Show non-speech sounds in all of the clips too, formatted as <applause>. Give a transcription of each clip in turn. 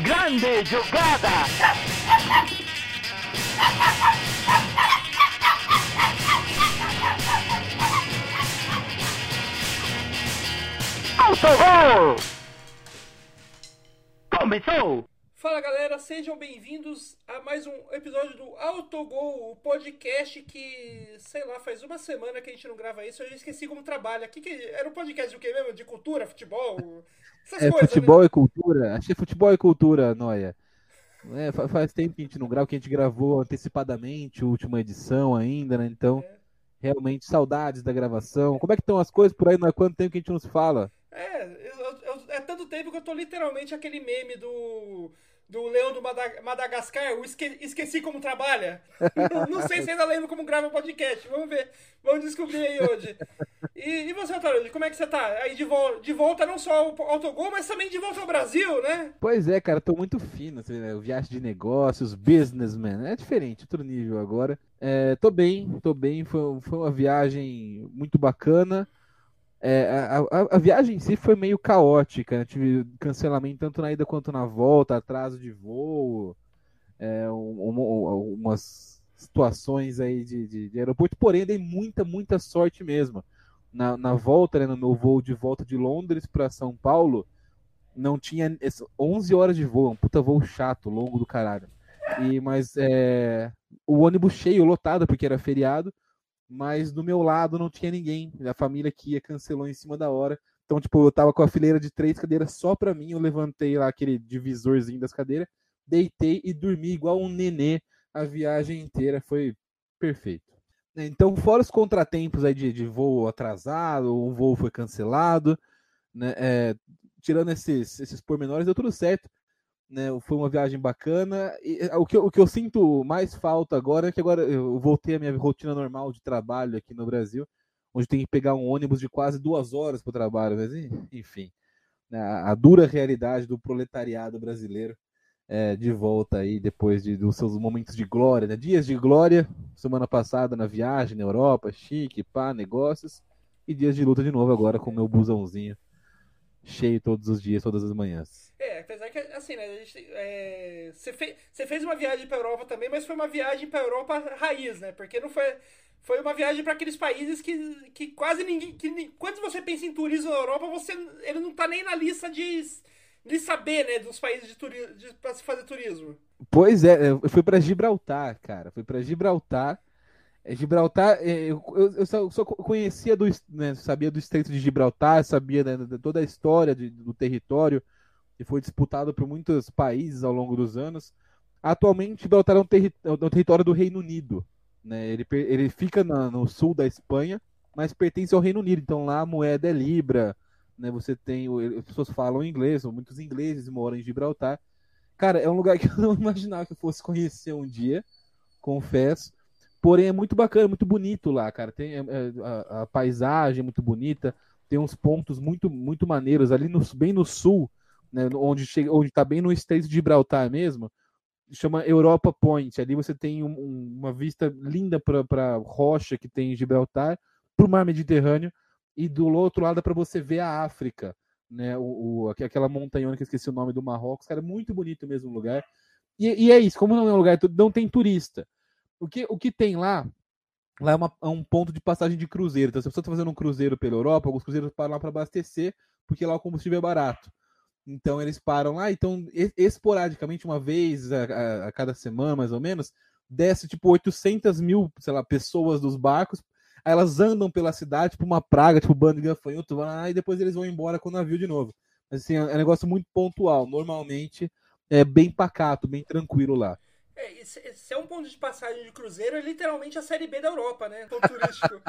Grande jogada! Autogol! Começou! Fala galera, sejam bem-vindos a mais um episódio do Autogol, o podcast que, sei lá, faz uma semana que a gente não grava isso, eu já esqueci como trabalha. Que que era um podcast do que mesmo? De cultura, futebol? Essas é, coisas, futebol né? e cultura. Achei futebol e cultura, Noia. É, faz tempo que a gente não grava, que a gente gravou antecipadamente a última edição ainda, né? Então, é. realmente, saudades da gravação. Como é que estão as coisas por aí? Não é quanto tempo que a gente não se fala? É, é tanto tempo que eu tô literalmente aquele meme do do Leão do Madagascar, eu esque esqueci como trabalha. não, <laughs> não, sei se ainda lembro como grava o podcast. Vamos ver. Vamos descobrir aí hoje. E, e você, Antônio, como é que você tá? Aí de, vo de volta não só ao autogol, mas também de volta ao Brasil, né? Pois é, cara, tô muito fino. Assim, né? Viagem de negócios, businessman. É diferente, outro nível agora. É, tô bem, tô bem. Foi, foi uma viagem muito bacana. É, a, a, a, viagem em si foi meio caótica, né? tive cancelamento tanto na ida quanto na volta, atraso de voo, é, um, um, umas situações aí de, de, de, aeroporto, porém dei muita, muita sorte mesmo. Na, na volta, né, no meu voo de volta de Londres para São Paulo, não tinha 11 horas de voo, um puta voo chato, longo do caralho. E, mas é, o ônibus cheio, lotado, porque era feriado, mas do meu lado não tinha ninguém. A família que ia cancelou em cima da hora. Então, tipo, eu tava com a fileira de três cadeiras só pra mim. Eu levantei lá aquele divisorzinho das cadeiras, deitei e dormi igual um nenê a viagem inteira. Foi perfeito. Então, fora os contratempos aí de, de voo atrasado, um voo foi cancelado, né? É, tirando esses, esses pormenores, deu tudo certo né? Foi uma viagem bacana. E eh, o que, o que eu sinto mais falta agora é que agora eu voltei à minha rotina normal de trabalho aqui no Brasil, onde tem que pegar um ônibus de quase duas horas para o trabalho. Mas, enfim, né? a dura realidade do proletariado brasileiro é, de volta aí depois de, dos seus momentos de glória, né? Dias de glória, semana passada na viagem na Europa, chique, pá, negócios, e dias de luta de novo agora com o meu busãozinho cheio todos os dias, todas as manhãs. É, apesar que, assim, né, a gente, é, você, fez, você fez uma viagem pra Europa também, mas foi uma viagem pra Europa raiz, né, porque não foi, foi uma viagem para aqueles países que, que quase ninguém, que, quando você pensa em turismo na Europa, você, ele não tá nem na lista de, de saber, né, dos países de turismo, pra se fazer turismo. Pois é, eu fui para Gibraltar, cara, fui para Gibraltar, Gibraltar, é, eu, eu, eu só, só, conhecia do, né, sabia do Estreito de Gibraltar, sabia né, toda a história de, do território que foi disputado por muitos países ao longo dos anos. Atualmente, Gibraltar é um, terri é um território do Reino Unido. Né? Ele, ele fica na, no sul da Espanha, mas pertence ao Reino Unido. Então lá a moeda é libra. Né? Você tem as pessoas falam inglês, muitos ingleses moram em Gibraltar. Cara, é um lugar <laughs> que eu não imaginava que eu fosse conhecer um dia, confesso. Porém, é muito bacana, muito bonito lá, cara. Tem é, é, a, a, paisagem é muito bonita, tem uns pontos muito, muito maneiros ali no, bem no sul, né, onde chega, onde está bem no Estreito de Gibraltar mesmo. Chama Europa Point. Ali você tem um, um, uma vista linda para rocha que tem em Gibraltar, para o mar Mediterrâneo, e do outro lado para você ver a África, né? O, o, aquela montanhona que eu esqueci o nome do Marrocos, cara, é muito bonito mesmo o lugar. E, e é isso, como não é um lugar, não tem turista. O que, o que tem lá, lá é, uma, é um ponto de passagem de cruzeiro. Então, se você está fazendo um cruzeiro pela Europa, alguns cruzeiros param lá para abastecer, porque lá o combustível é barato. Então eles param lá, então esporadicamente, uma vez a, a, a, cada semana, mais ou menos, desce tipo 800 mil, sei lá, pessoas dos barcos, aí elas andam pela cidade, tipo uma praga, tipo bando de gafanhoto, lá, e depois eles vão embora com o navio de novo. Assim, é, é um negócio muito pontual, normalmente é bem pacato, bem tranquilo lá. É, esse é um ponto de passagem de cruzeiro, é literalmente a Série B da Europa, né? Ponto turístico.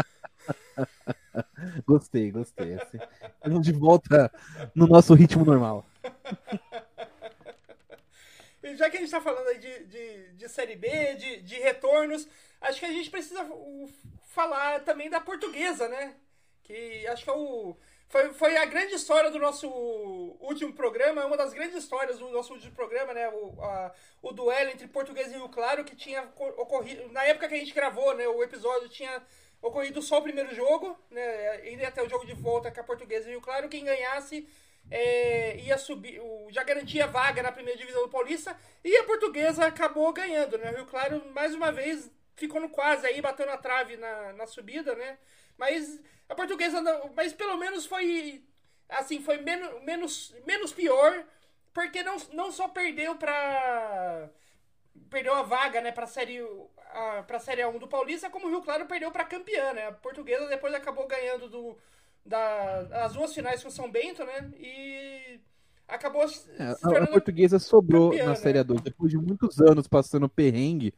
<laughs> gostei, gostei. Assim, de volta no nosso ritmo normal. Já que a gente está falando aí de, de, de Série B, de, de retornos, acho que a gente precisa falar também da portuguesa, né? Que acho que é o foi, foi a grande história do nosso último programa, uma das grandes histórias do nosso último programa, né? O, a, o duelo entre Português e Rio Claro, que tinha ocorrido. Na época que a gente gravou, né? O episódio tinha ocorrido só o primeiro jogo, né? Iria até o jogo de volta com a Portuguesa e Rio Claro. Quem ganhasse é, ia subir, já garantia vaga na primeira divisão do Paulista e a portuguesa acabou ganhando, né? O Rio Claro, mais uma vez, ficou no quase aí, bateu na trave na, na subida, né? Mas a portuguesa, mas pelo menos foi, assim, foi menos, menos, menos pior, porque não, não só perdeu para perdeu a vaga, né, para série a, pra série 1 do Paulista, como o Rio Claro perdeu para campeã, né? A portuguesa depois acabou ganhando do da, as duas finais com o São Bento, né? E acabou se é, a, portuguesa sobrou campeã, na Série né? 2 depois de muitos anos passando perrengue,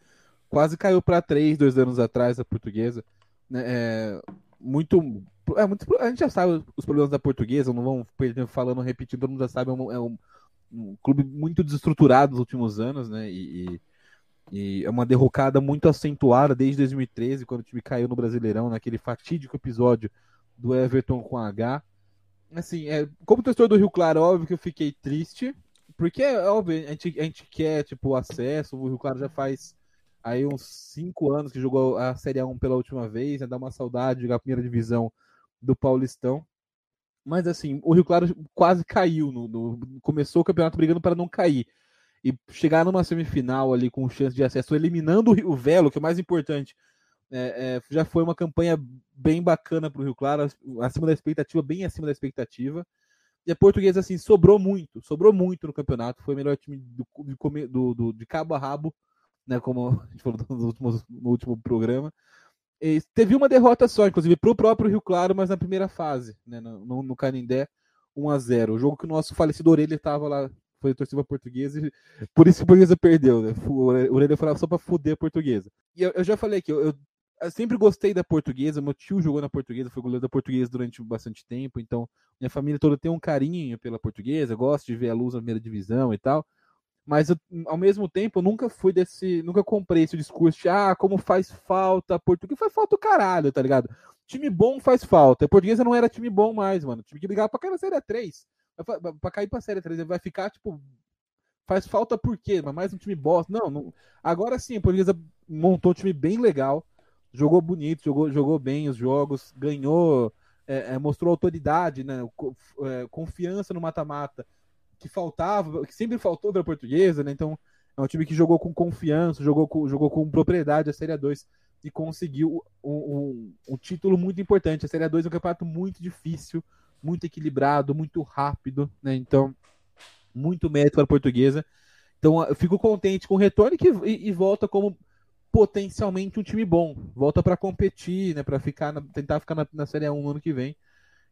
quase caiu para 3 dois anos atrás a portuguesa, né? É, muito é muito a gente já sabe os problemas da portuguesa, não vamos falando repetindo, todo mundo já sabe, é um, é um, um clube muito desestruturado nos últimos anos, né? E, e, e, é uma derrocada muito acentuada desde 2013, quando o time caiu no Brasileirão, naquele fatídico episódio do Everton com H. Assim, é, como torcedor do Rio Claro, óbvio que eu fiquei triste, porque é óbvio, a gente, a gente quer, tipo, acesso, o Rio Claro já faz aí uns 5 anos que jogou a Série A1 pela última vez, né, dá uma saudade de jogar a primeira divisão do Paulistão. Mas assim, o Rio Claro quase caiu, no, no começou o campeonato brigando para não cair. E chegar numa semifinal ali com chance de acesso, eliminando o Velo, que é o mais importante, é, é, já foi uma campanha bem bacana para o Rio Claro, acima da expectativa, bem acima da expectativa. E a portuguesa, assim, sobrou muito, sobrou muito no campeonato. Foi o melhor time do, do, do, de cabo a rabo, né? Como <laughs> a gente falou no, últimos, no último programa. E teve uma derrota só, inclusive, para o próprio Rio Claro, mas na primeira fase, né? No, no Canindé, 1 a 0 O jogo que o nosso falecido Orelha estava lá, foi torcida portuguesa, e <laughs> por isso a portuguesa perdeu, né? O Orelha lá só para fuder a portuguesa. E eu, eu já falei que eu, eu eu sempre gostei da portuguesa, meu tio jogou na portuguesa, foi goleiro da portuguesa durante bastante tempo, então minha família toda tem um carinho pela portuguesa, gosto de ver a luz na primeira divisão e tal. Mas eu, ao mesmo tempo, eu nunca fui desse. Nunca comprei esse discurso de ah, como faz falta português. Faz falta o caralho, tá ligado? Time bom faz falta. Portuguesa não era time bom mais, mano. Time que ligava pra cair na série 3. Pra cair pra série 3, vai ficar, tipo. Faz falta por quê? Mas mais um time bosta. Não, não, agora sim, a portuguesa montou um time bem legal jogou bonito, jogou, jogou bem os jogos, ganhou, é, é, mostrou autoridade, né, é, confiança no mata-mata que faltava, que sempre faltou para a portuguesa, né? Então é um time que jogou com confiança, jogou com, jogou com propriedade a Série 2 e conseguiu um, um, um, título muito importante. A Série 2 é um campeonato muito difícil, muito equilibrado, muito rápido, né? Então, muito mérito para a portuguesa. Então, eu fico contente com o retorno que, e, e volta como potencialmente um time bom. Volta para competir, né? Para ficar na, tentar ficar na, na Série 1 no ano que vem.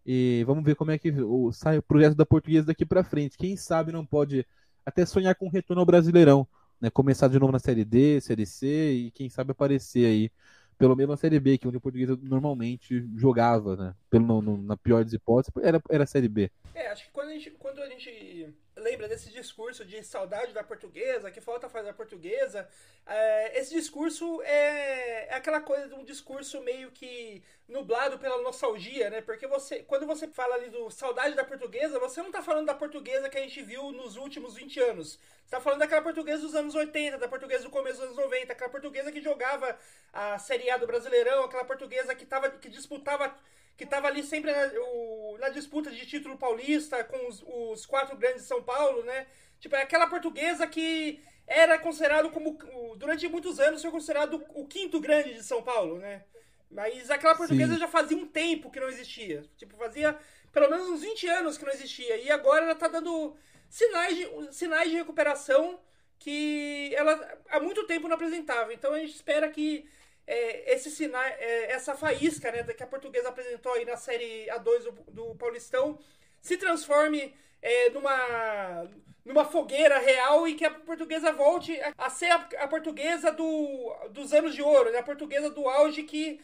E vamos ver como é que o, sai o projeto da Portuguesa daqui para frente. Quem sabe não pode até sonhar com um retorno ao Brasileirão, né? Começar de novo na Série D, Série C e quem sabe aparecer aí, pelo menos na Série B, que onde a Portuguesa normalmente jogava, né? Pelo no, na pior das hipóteses, era era a Série B. É, acho que quando a gente quando a gente lembra desse discurso de saudade da portuguesa, que falta fazer a portuguesa. É, esse discurso é, é aquela coisa de um discurso meio que nublado pela nostalgia, né? Porque você, quando você fala ali do saudade da portuguesa, você não tá falando da portuguesa que a gente viu nos últimos 20 anos. Você tá falando daquela portuguesa dos anos 80, da portuguesa do começo dos anos 90, aquela portuguesa que jogava a Série A do Brasileirão, aquela portuguesa que, tava, que disputava que estava ali sempre na, o, na, disputa de título paulista com os, os, quatro grandes de São Paulo, né? Tipo, é aquela portuguesa que era considerado como, durante muitos anos, foi considerado o quinto grande de São Paulo, né? Mas aquela portuguesa Sim. já fazia um tempo que não existia. Tipo, fazia pelo menos uns 20 anos que não existia. E agora ela tá dando sinais de, sinais de recuperação que ela há muito tempo não apresentava. Então a gente espera que é, esse sinal, é, essa faísca né, que a portuguesa apresentou aí na série A2 do, do Paulistão se transforme é, numa, numa fogueira real e que a portuguesa volte a, ser a, a, portuguesa do, dos anos de ouro, né, a portuguesa do auge que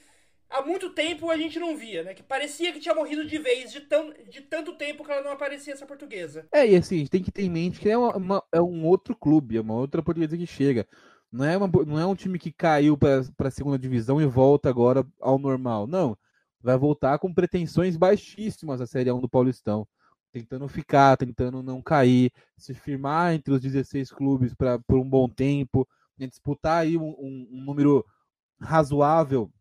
há muito tempo a gente não via, né? Que parecia que tinha morrido de vez, de, tão, de tanto tempo que ela não aparecia essa portuguesa. É, e assim, a gente tem que ter em mente que é, uma, uma, é um outro clube, é uma outra portuguesa que chega. Não é, uma, não é um time que caiu para a segunda divisão e volta agora ao normal. Não. Vai voltar com pretensões baixíssimas a Série 1 do Paulistão. Tentando ficar, tentando não cair, se firmar entre os 16 clubes pra, por um bom tempo, né, disputar aí um, um, um número razoável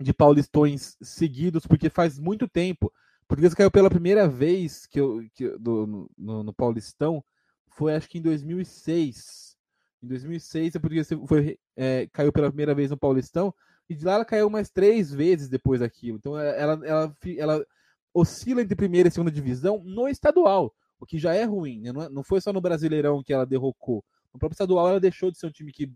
de paulistões seguidos, porque faz muito tempo, Portuguesa caiu pela primeira vez que eu, que, do, no, no, Paulistão, foi acho que em 2006. Em 2006 a Portuguesa foi, é, caiu pela primeira vez no Paulistão, e de lá ela caiu mais três vezes depois daquilo. Então ela, ela, ela, ela oscila entre primeira e segunda divisão no estadual, o que já é ruim. Né? Não, é, não foi só no Brasileirão que ela derrocou. No próprio estadual ela deixou de ser um time que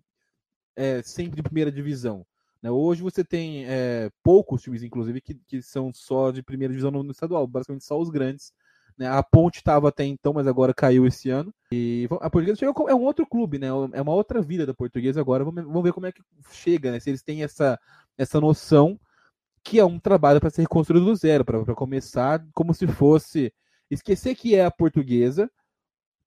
é sempre de primeira divisão. Né? Hoje você tem é, poucos times, inclusive, que, que são só de primeira divisão no, no estadual, basicamente só os grandes. Né? A Ponte estava até então, mas agora caiu esse ano. E a Portuguesa chegou, é um outro clube, né? É uma outra vida da Portuguesa agora. Vamos, ver como é que chega, né? Se eles têm essa, essa noção que é um trabalho para ser reconstruído do zero, para começar como se fosse esquecer que é a portuguesa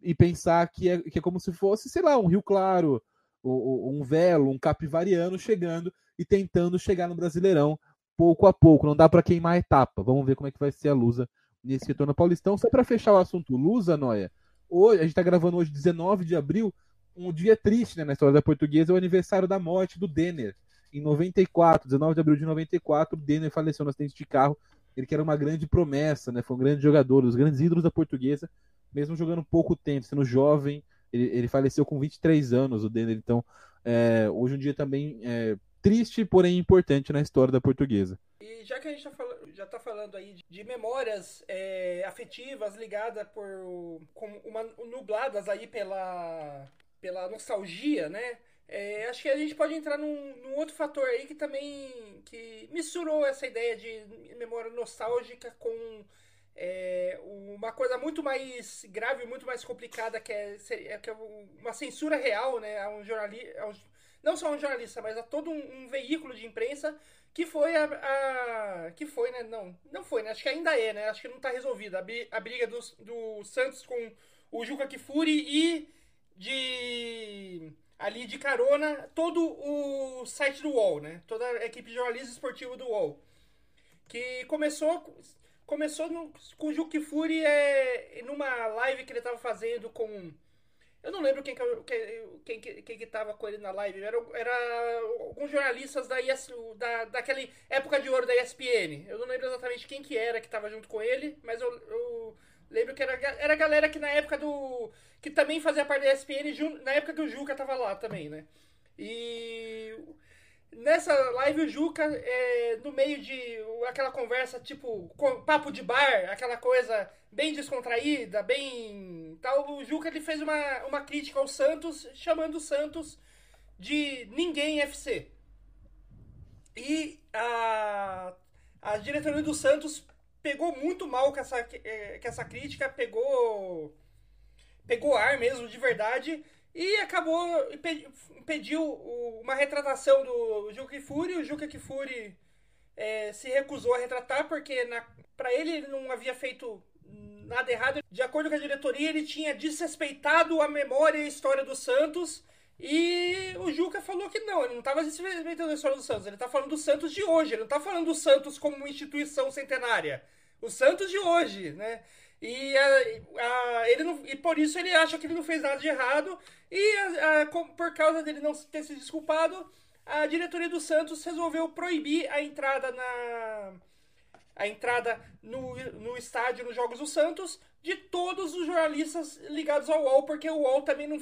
e pensar que é, que é como se fosse, sei lá, um Rio Claro, um Velo, um Capivariano chegando e tentando chegar no Brasileirão pouco a pouco. Não dá para queimar a etapa. Vamos ver como é que vai ser a Lusa nesse retorno Paulistão. Só para fechar o assunto Lusa, Noia. Hoje, a gente está gravando hoje, 19 de abril, um dia triste né, na história da portuguesa, é o aniversário da morte do Denner. Em 94, 19 de abril de 94, o Denner faleceu no acidente de carro. Ele que era uma grande promessa, né? Foi um grande jogador, os grandes ídolos da portuguesa, mesmo jogando pouco tempo, sendo jovem. Ele, ele faleceu com 23 anos, o Denner. Então, é, hoje um dia também é, triste, porém importante na história da portuguesa. E já que a gente tá falando, já está falando aí de memórias é, afetivas ligadas por como uma, nubladas aí pela, pela nostalgia, né? É, acho que a gente pode entrar num, num, outro fator aí que também que misturou essa ideia de memória nostálgica com é, uma coisa muito mais grave, muito mais complicada que é, que é uma censura real, né, a um jornalista, não só a um jornalista, mas a todo um, um veículo de imprensa que foi a, a, que foi, né, não, não foi, né, acho que ainda é, né, acho que não está resolvida a, briga do, do Santos com o Juca Kifuri e de ali de carona todo o site do UOL, né? Toda a equipe de jornalismo esportivo do UOL. Que começou começou no, com o Juque Fury é, numa live que ele estava fazendo com. Eu não lembro quem, quem, quem, quem que tava com ele na live. Era, era alguns jornalistas da, da, daquela época de ouro da ESPN. Eu não lembro exatamente quem que era que estava junto com ele, mas eu, eu lembro que era, era a galera que na época do que também fazia parte da ESPN, na época que o Juca tava lá também, né? E nessa live o Juca, é, no meio de aquela conversa, tipo, papo de bar, aquela coisa bem descontraída, bem tal, o Juca ele fez uma, uma crítica ao Santos, chamando o Santos de ninguém FC. E a, a diretoria do Santos pegou muito mal com essa, é, com essa crítica, pegou pegou ar mesmo, de verdade, e acabou, pediu uma retratação do Juca Kifuri, o Juca Kifuri é, se recusou a retratar, porque para ele ele não havia feito nada errado. De acordo com a diretoria, ele tinha desrespeitado a memória e a história do Santos, e o Juca falou que não, ele não estava desrespeitando a história do Santos, ele está falando do Santos de hoje, ele não está falando do Santos como uma instituição centenária. O Santos de hoje, né? E, a, a, ele não, e por isso ele acha que ele não fez nada de errado. E a, por causa dele não ter se desculpado, a diretoria do Santos resolveu proibir a entrada na a entrada no, no estádio nos Jogos do Santos de todos os jornalistas ligados ao UOL, porque o UOL também não,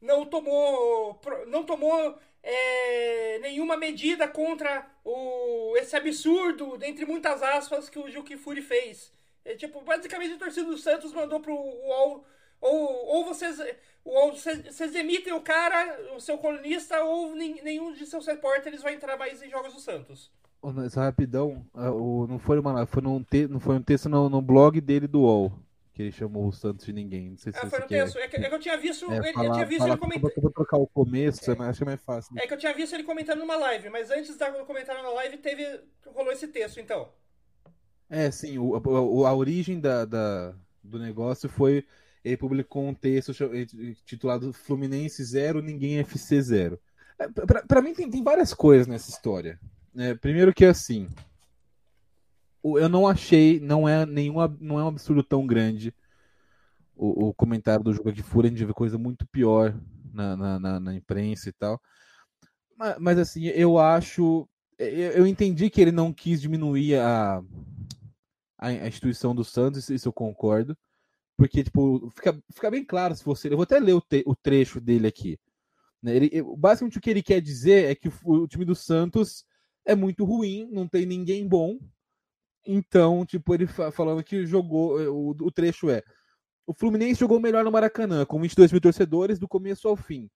não tomou, não tomou é, nenhuma medida contra o, esse absurdo, dentre muitas aspas, que o Juque Furi fez. É, tipo, basicamente a torcida do Santos mandou pro UOL. Ou, ou vocês, ou vocês emitem o cara, o seu colunista, ou nenhum de seus repórteres vai entrar mais em jogos do Santos. Só rapidão, o, não foi uma foi num te, não foi um texto no, no blog dele do UOL que ele chamou o Santos de ninguém. Não sei se ah, foi no texto. É que, é que, eu tinha visto, é, ele, falar, eu tinha visto ele comentando. Eu vou trocar o começo, é, mas acho que é mais fácil. É que eu tinha visto ele comentando numa live, mas antes da comentar na live teve rolou esse texto, então. É, sim, o, o, a origem da, da, do negócio foi. Ele publicou um texto titulado Fluminense Zero, Ninguém FC Zero. É, pra mim tem, tem várias coisas nessa história. É, primeiro que assim. Eu não achei, não é nenhum, não é um absurdo tão grande o, o comentário do jogo aqui Fúria, a gente vê coisa muito pior na, na, na, na imprensa e tal. Mas, mas, assim, eu acho. Eu, eu entendi que ele não quis diminuir a, a instituição do Santos, isso eu concordo. Porque, tipo, fica, fica bem claro se você. Eu vou até ler o, te, o trecho dele aqui. Né? Ele, basicamente o que ele quer dizer é que o, o, time do Santos é muito ruim, não tem ninguém bom. Então, tipo, ele falando que jogou. O, o trecho é: o Fluminense jogou melhor no Maracanã, com 22 mil torcedores, do começo ao fim.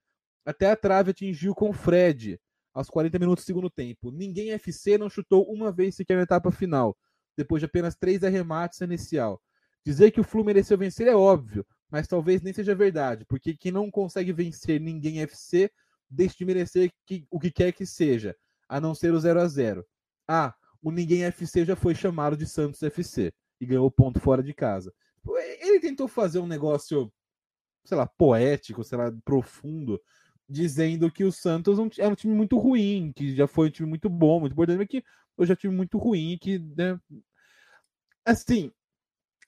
Até a trave atingiu com Fred, aos 40 minutos do segundo tempo. Ninguém FC não chutou uma vez sequer na etapa final, depois de apenas três arremates inicial. Dizer que o Flu mereceu vencer é óbvio, mas talvez nem seja verdade, porque quem não consegue vencer ninguém FC deixa de merecer que, o que quer que seja, a não ser o 0 a 0 Ah, o Ninguém FC já foi chamado de Santos FC e ganhou ponto fora de casa. Ele tentou fazer um negócio, sei lá, poético, sei lá, profundo, dizendo que o Santos era um time muito ruim, que já foi um time muito bom, muito importante, mas que hoje é um time muito ruim, que, né, assim,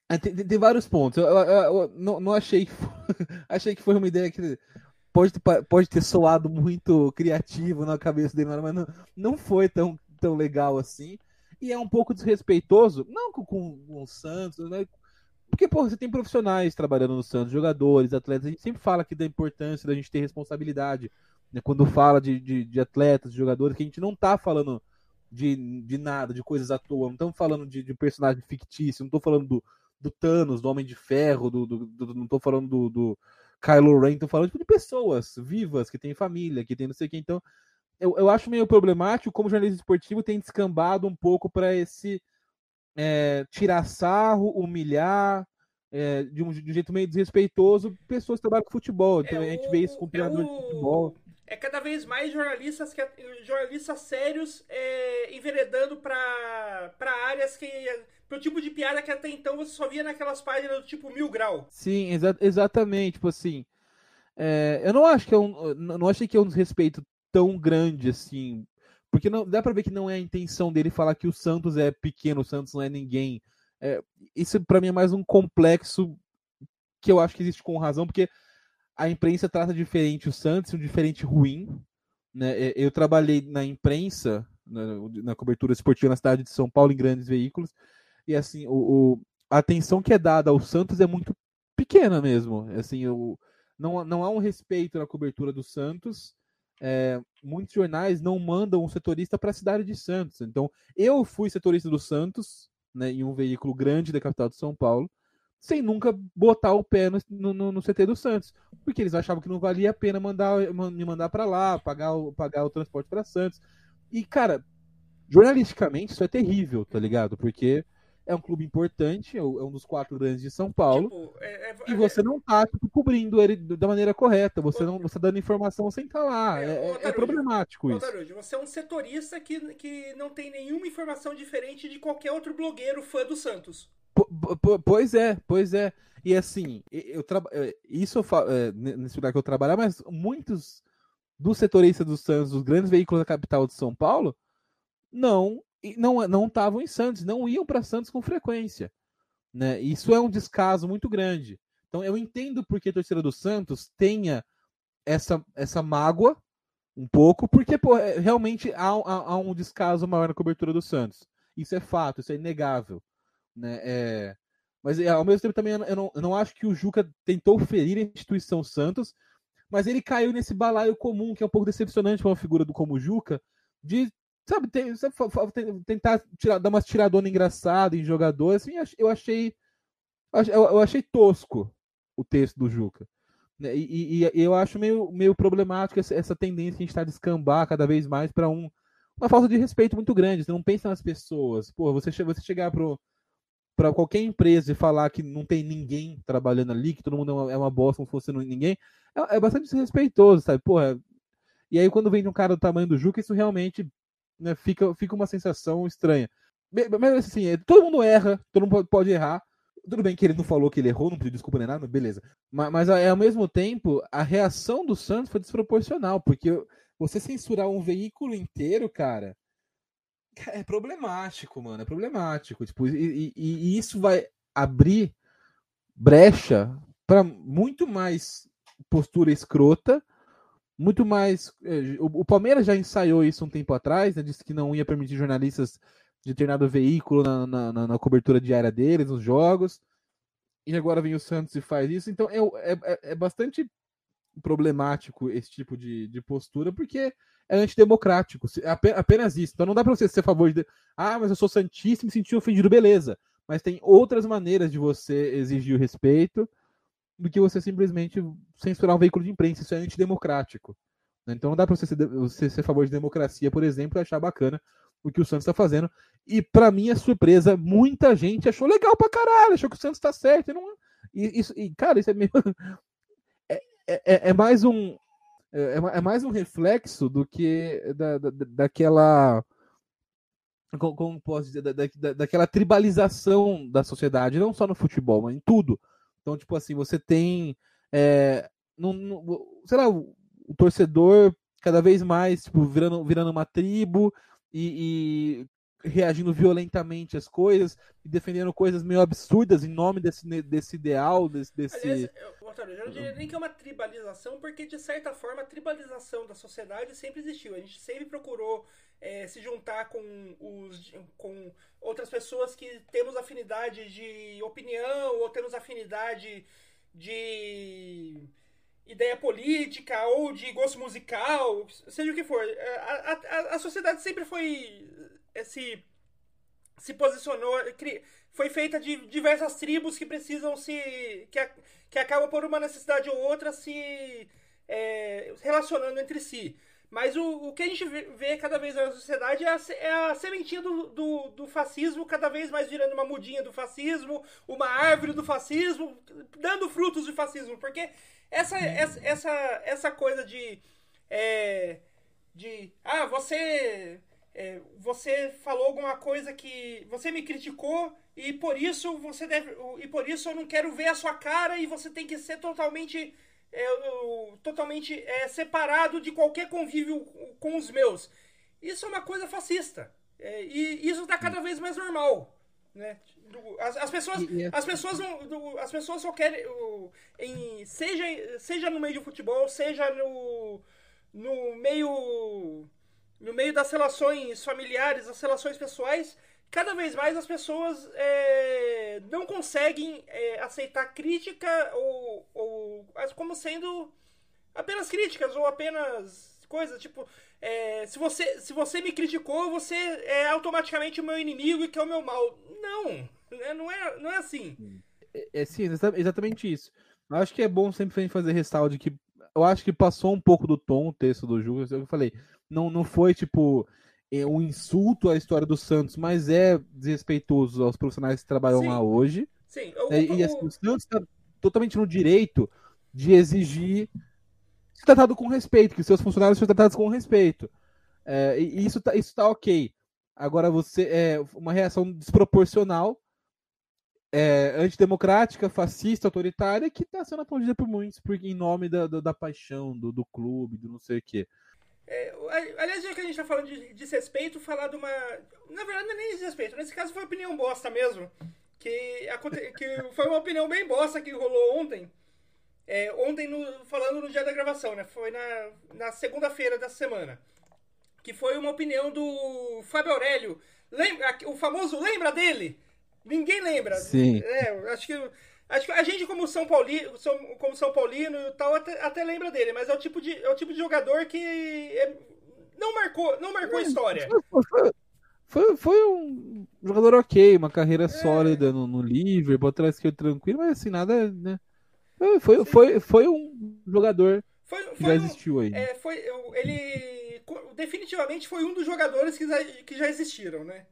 é, tem, tem, vários pontos. Eu, eu, eu não, não, achei <laughs> achei que foi uma ideia que pode, pode ter soado muito criativo na cabeça dele, mas não, não foi tão, tão legal assim. E é um pouco desrespeitoso, não com, com, o Santos, né? Porque, pô, você tem profissionais trabalhando no Santos, jogadores, atletas. A gente sempre fala aqui da importância da gente ter responsabilidade. Né? Quando fala de, de, de atletas, de jogadores, que a gente não tá falando de, de nada, de coisas à toa. Não estamos falando de, de personagem fictício, não tô falando do, do Thanos, do Homem de Ferro, do, do, do não tô falando do, do Kylo Ren, tô falando tipo, de pessoas vivas, que têm família, que tem não sei o que. Então, eu, eu acho meio problemático como jornalismo esportivo tem descambado um pouco para esse é, tirar sarro, humilhar, é, de, um, de, um, jeito meio desrespeitoso, pessoas que trabalham com futebol. Então, é a gente vê isso com o treinador de futebol é cada vez mais jornalistas, que, jornalistas sérios é, enveredando para áreas que. Pro tipo de piada que até então você só via naquelas páginas do tipo mil grau. Sim, exa exatamente. Tipo assim. É, eu não acho que é um. Não achei que é um desrespeito tão grande assim. Porque não, dá pra ver que não é a intenção dele falar que o Santos é pequeno, o Santos não é ninguém. É, isso para mim é mais um complexo que eu acho que existe com razão, porque a imprensa trata diferente o Santos, um diferente ruim. Né? Eu trabalhei na imprensa, na, na, cobertura esportiva na cidade de São Paulo, em grandes veículos, e assim, o, o a atenção que é dada ao Santos é muito pequena mesmo. Assim, o, não, não há um respeito na cobertura do Santos. É, muitos jornais não mandam um setorista para a cidade de Santos. Então, eu fui setorista do Santos, né, em um veículo grande da capital de São Paulo sem nunca botar o pé no, no, no, CT do Santos, porque eles achavam que não valia a pena mandar, me mandar para lá, pagar o, pagar o transporte para Santos. E, cara, jornalisticamente isso é terrível, tá ligado? Porque é um clube importante, é, é um dos quatro grandes de São Paulo, tipo, é, é, e você não tá tipo, cobrindo ele da maneira correta, você não você tá dando informação sem estar tá lá. É, é, é problemático isso. Tarujo, você é um setorista que, que não tem nenhuma informação diferente de qualquer outro blogueiro fã do Santos. Pois é, pois é. E assim, eu. É, isso eu é, nesse lugar que eu trabalhar, mas muitos dos setoristas do Santos, dos grandes veículos da capital de São Paulo, não não não estavam em Santos, não iam para Santos com frequência, né? Isso é um descaso muito grande. Então eu entendo porque a torcida do Santos tenha essa essa mágoa um pouco, porque pô, é, realmente há, há, há um descaso maior na cobertura do Santos. Isso é fato, isso é inegável. Né? É... Mas ao mesmo tempo também eu não, eu não acho que o Juca tentou ferir a instituição Santos, mas ele caiu nesse balaio comum, que é um pouco decepcionante para uma figura do como o Juca, de sabe, tem, tentar tirar, dar uma tiradona engraçada em jogador, assim, eu achei eu achei tosco o texto do Juca. Né? E, e, e eu acho meio, meio problemático essa, tendência que a gente está cada vez mais para um, uma falta de respeito muito grande. Você não pensa nas pessoas. Pô, você, você chegar para qualquer empresa e falar que não tem ninguém trabalhando ali, que todo mundo é uma, é uma bosta, não fosse ninguém, é, é, bastante desrespeitoso, sabe? Porra. E aí, quando vem de um cara do tamanho do Juca, isso realmente né, fica, fica uma sensação estranha. Mas assim, é, todo mundo erra, todo mundo pode errar. Tudo bem que ele não falou que ele errou, não pediu desculpa nem nada, beleza. Mas, mas ao mesmo tempo, a reação do Santos foi desproporcional, porque você censurar um veículo inteiro, cara, é problemático, mano. É problemático. Tipo, e, e, e isso vai abrir brecha para muito mais postura escrota, muito mais. É, o, Palmeiras já ensaiou isso um tempo atrás, né, disse que não ia permitir jornalistas de determinado veículo na, na, na, cobertura diária deles, nos jogos. E agora vem o Santos e faz isso. Então é, é, é bastante problemático esse tipo de, de postura, porque é antidemocrático. É apenas isso. Então não dá para você ser a favor de. Ah, mas eu sou Santista e me senti ofendido, beleza. Mas tem outras maneiras de você exigir o respeito do que você simplesmente censurar um veículo de imprensa. Isso é antidemocrático. Né? Então não dá para você, você ser a favor de democracia, por exemplo, e achar bacana o que o Santos está fazendo. E para minha surpresa, muita gente achou legal pra caralho, achou que o Santos está certo. E, não, e, isso, e, cara, isso é meio. <laughs> É, é, é mais um. É, é, mais um reflexo do que da, da, daquela. Como posso dizer? Da, da, daquela tribalização da sociedade, não só no futebol, mas em tudo. Então, tipo assim, você tem. É, no, no, sei lá, o, o, torcedor cada vez mais tipo, virando, virando uma tribo e, e reagindo violentamente às coisas e defendendo coisas meio absurdas em nome desse, desse ideal, desse. desse... Aliás, eu, eu não diria nem que é uma tribalização, porque de certa forma a tribalização da sociedade sempre existiu. A gente sempre procurou é, se juntar com, os, com outras pessoas que temos afinidade de opinião ou temos afinidade de ideia política ou de gosto musical, seja o que for. A, a, a sociedade sempre foi. Eh, se, se posicionou. Foi feita de diversas tribos que precisam se. que, que acabam por uma necessidade ou outra se é, relacionando entre si. Mas o, o que a gente vê cada vez na sociedade é a, é a sementinha do, do, do, fascismo, cada vez mais virando uma mudinha do fascismo, uma árvore do fascismo, dando frutos de fascismo. Porque essa, essa, essa, essa coisa de. É, de. Ah, você. É, você falou alguma coisa que. Você me criticou e por isso você deve. E por isso eu não quero ver a sua cara e você tem que ser totalmente é, totalmente é, separado de qualquer convívio com os meus. Isso é uma coisa fascista. É, e isso está cada vez mais normal. Né? As, as pessoas, é as, pessoas não, as pessoas só querem. Em, seja, seja no meio do futebol, seja no, no meio. No meio das relações familiares, das relações pessoais, cada vez mais as pessoas é, não conseguem é, aceitar crítica ou, ou como sendo apenas críticas ou apenas coisas tipo é, se você se você me criticou você é automaticamente o meu inimigo e que é o meu mal. Não né, não é não é assim. É, é sim exatamente isso. Eu acho que é bom sempre fazer ressalto de que eu acho que passou um pouco do tom o texto do Júlio eu falei não não foi tipo é um insulto à história do Santos, mas é desrespeitoso aos profissionais que trabalham Sim. lá hoje. Sim. Eu, é, e assim, o Santos está totalmente no direito de exigir ser tratado com respeito, que seus funcionários sejam tratados com respeito. É, e isso tá, isso tá ok. Agora você é uma reação desproporcional, é, antidemocrática, fascista, autoritária, que está sendo aplaudida por muitos, porque em nome da, da, da paixão, do, do clube, do não sei o quê. É, aliás, já que a gente tá falando de desrespeito, falar de uma. Na verdade, não é nem desrespeito. Nesse caso foi opinião bosta mesmo. Que, que foi uma opinião bem bosta que rolou ontem. É, ontem, no... falando no dia da gravação, né? Foi na, na segunda-feira da semana. Que foi uma opinião do Fábio Aurélio. Lembra, o famoso lembra dele? Ninguém lembra. Sim. É, acho que Acho que a gente, como São Paulino, como São Paulino e tal, até, até, lembra dele, mas é o tipo de, é o tipo de jogador que é, não marcou, não marcou é, história. Foi, foi, foi, um jogador ok, uma carreira é. sólida no, no Liverpool, atrás esquerdo tranquilo, mas assim, nada, né? Foi, foi, foi um jogador foi, foi que já existiu um, aí. É, foi, ele definitivamente foi um dos jogadores que já, que já existiram, né?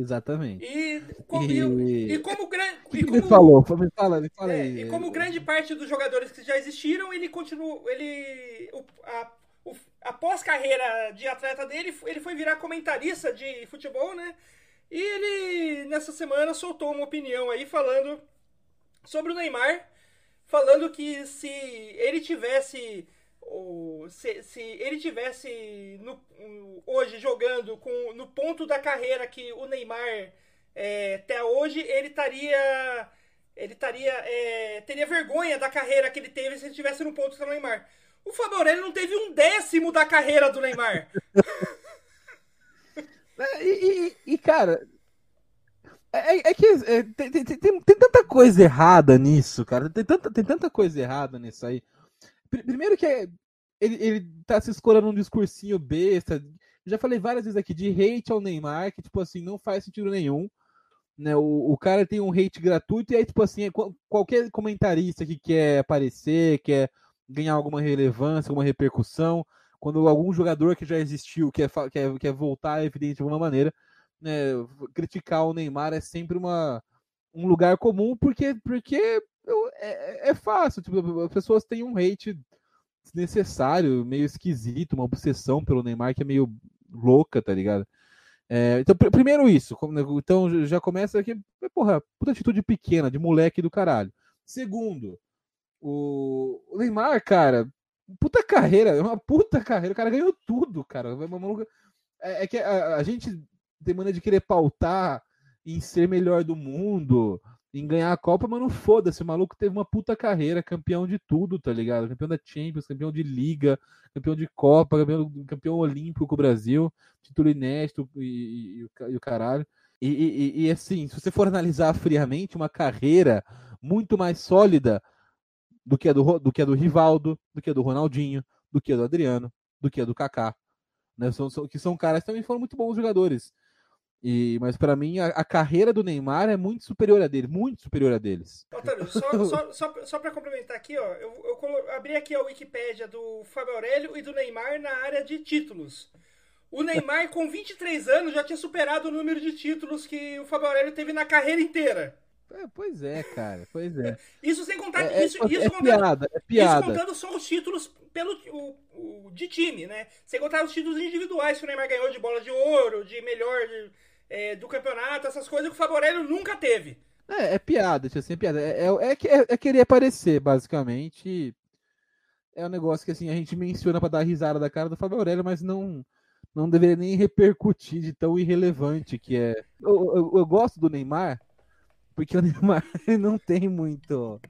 Exatamente. E, e, e como grande. ele falou? Me fala, me fala é, aí. E como grande parte dos jogadores que já existiram, ele continuou. Ele. A, o, após carreira de atleta dele, ele foi virar comentarista de futebol, né? E ele, nessa semana, soltou uma opinião aí falando sobre o Neymar, falando que se ele tivesse se, se ele tivesse no, hoje jogando com, no ponto da carreira que o Neymar é, até hoje, ele estaria. Ele estaria. É, teria vergonha da carreira que ele teve se ele tivesse no ponto do Neymar. O Fábio Aurélio não teve um décimo da carreira do Neymar. <laughs> É, e, e, e, cara, é, é que é, tem, tem, tem, tem, tanta coisa errada nisso, cara. Tem tanta, tem tanta coisa errada nisso aí. Primeiro que é, ele, ele tá se escorando um discursinho besta. Já falei várias vezes aqui de hate ao Neymar, que, tipo assim, não faz sentido nenhum. Né? O, o cara tem um hate gratuito e aí, tipo assim, qualquer comentarista que quer aparecer, quer ganhar alguma relevância, alguma repercussão, quando algum jogador que já existiu quer, quer, quer voltar evidente de alguma maneira, né, criticar o Neymar é sempre uma, um lugar comum, porque, porque é, é fácil. Tipo, as pessoas têm um hate desnecessário, meio esquisito, uma obsessão pelo Neymar que é meio louca, tá ligado? É, então, pr primeiro isso. Né, então já começa aqui, porra, puta atitude pequena, de moleque do caralho. Segundo, o, o Neymar, cara, puta carreira, é uma puta carreira. O cara ganhou tudo, cara. É, é que a, a gente tem maneira de querer pautar em ser melhor do mundo, em ganhar a Copa, mas não foda-se. O maluco teve uma puta carreira, campeão de tudo, tá ligado? Campeão da Champions, campeão de Liga, campeão de Copa, campeão, campeão olímpico com o Brasil, título inédito e, e, e o caralho. E, e, e, assim, se você for analisar friamente, uma carreira muito mais sólida do que a do, do, que a do Rivaldo, do que a do Ronaldinho, do que a do Adriano, do que a do Kaká. Né? São, são, que são caras que também foram muito bons jogadores. E, mas para mim a, a, carreira do Neymar é muito superior a dele, muito superior a deles. Otávio, só, só, só, só para complementar aqui, ó, eu, eu, abri aqui a Wikipédia do Fábio Aurélio e do Neymar na área de títulos. O Neymar, com 23 anos, já tinha superado o número de títulos que o Fábio Aurélio teve na carreira inteira. É, pois é, cara, pois é. Isso sem contar é, isso, é, isso é contando, piada, é piada. Isso contando só os títulos pelo, o, o, de time, né? Sem contar os títulos individuais que o Neymar ganhou de bola de ouro, de melhor de, é, do campeonato, essas coisas que o Favorello nunca teve. É, é piada, assim, é piada. É, é, é, é querer aparecer, basicamente. É um negócio que assim, a gente menciona para dar risada da cara do Fábio Aurélio, mas não não deveria nem repercutir de tão irrelevante que é. Eu, eu, eu gosto do Neymar, porque o <laughs> Neymar não tem muito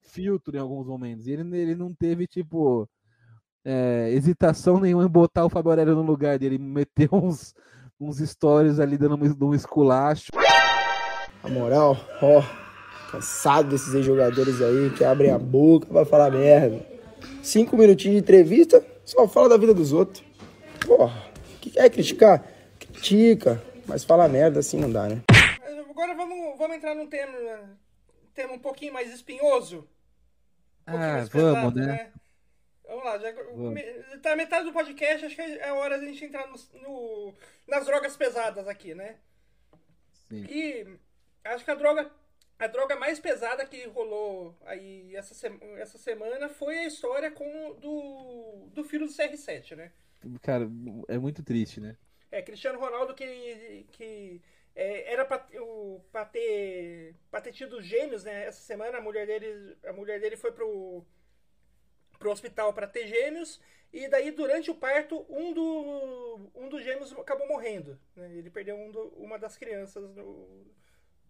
filtro em alguns momentos. Ele, ele não teve, tipo, é, hesitação nenhuma em botar o Fábio Aurélio no lugar dele, meter <laughs> uns, uns stories ali dando um, um esculacho. A moral, ó, cansado desses jogadores aí que abrem a boca pra falar merda. Cinco minutinhos de entrevista, só fala da vida dos outros. Porra, que quer criticar? Critica, mas fala merda assim não dá, né? agora vamos, vamos entrar num tema, tema um pouquinho mais espinhoso. Um ah, mais vamos, pesado, né? né? Vamos lá, já, vamos. tá metade do podcast, acho que é hora de a gente entrar no, no, nas drogas pesadas aqui, né? Sim. E acho que a droga, a droga mais pesada que rolou aí essa, sema, essa semana foi a história com do, do filho do CR7, né? Cara, é muito triste, né? É, Cristiano Ronaldo que, que é, era para ter, pra ter tido gêmeos, né? Essa semana a mulher dele, a mulher dele foi pro, pro hospital para ter gêmeos. E daí, durante o parto, um, do, um dos gêmeos acabou morrendo. Né? Ele perdeu um do, uma das crianças no,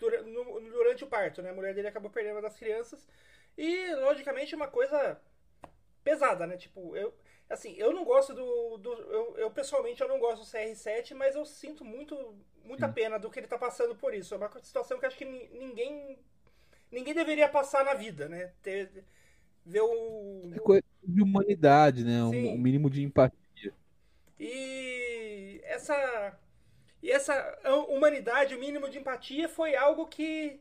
no, durante o parto. Né? A mulher dele acabou perdendo uma das crianças. E, logicamente, uma coisa pesada, né? Tipo, eu, Assim, eu não gosto do. do eu, eu, pessoalmente eu não gosto do CR7, mas eu sinto muito, muita pena do que ele tá passando por isso. É uma situação que acho que ninguém. Ninguém deveria passar na vida, né? Ter, ver o. É coisa de humanidade, né? Um, um, mínimo de empatia. E essa. E essa humanidade, o mínimo de empatia, foi algo que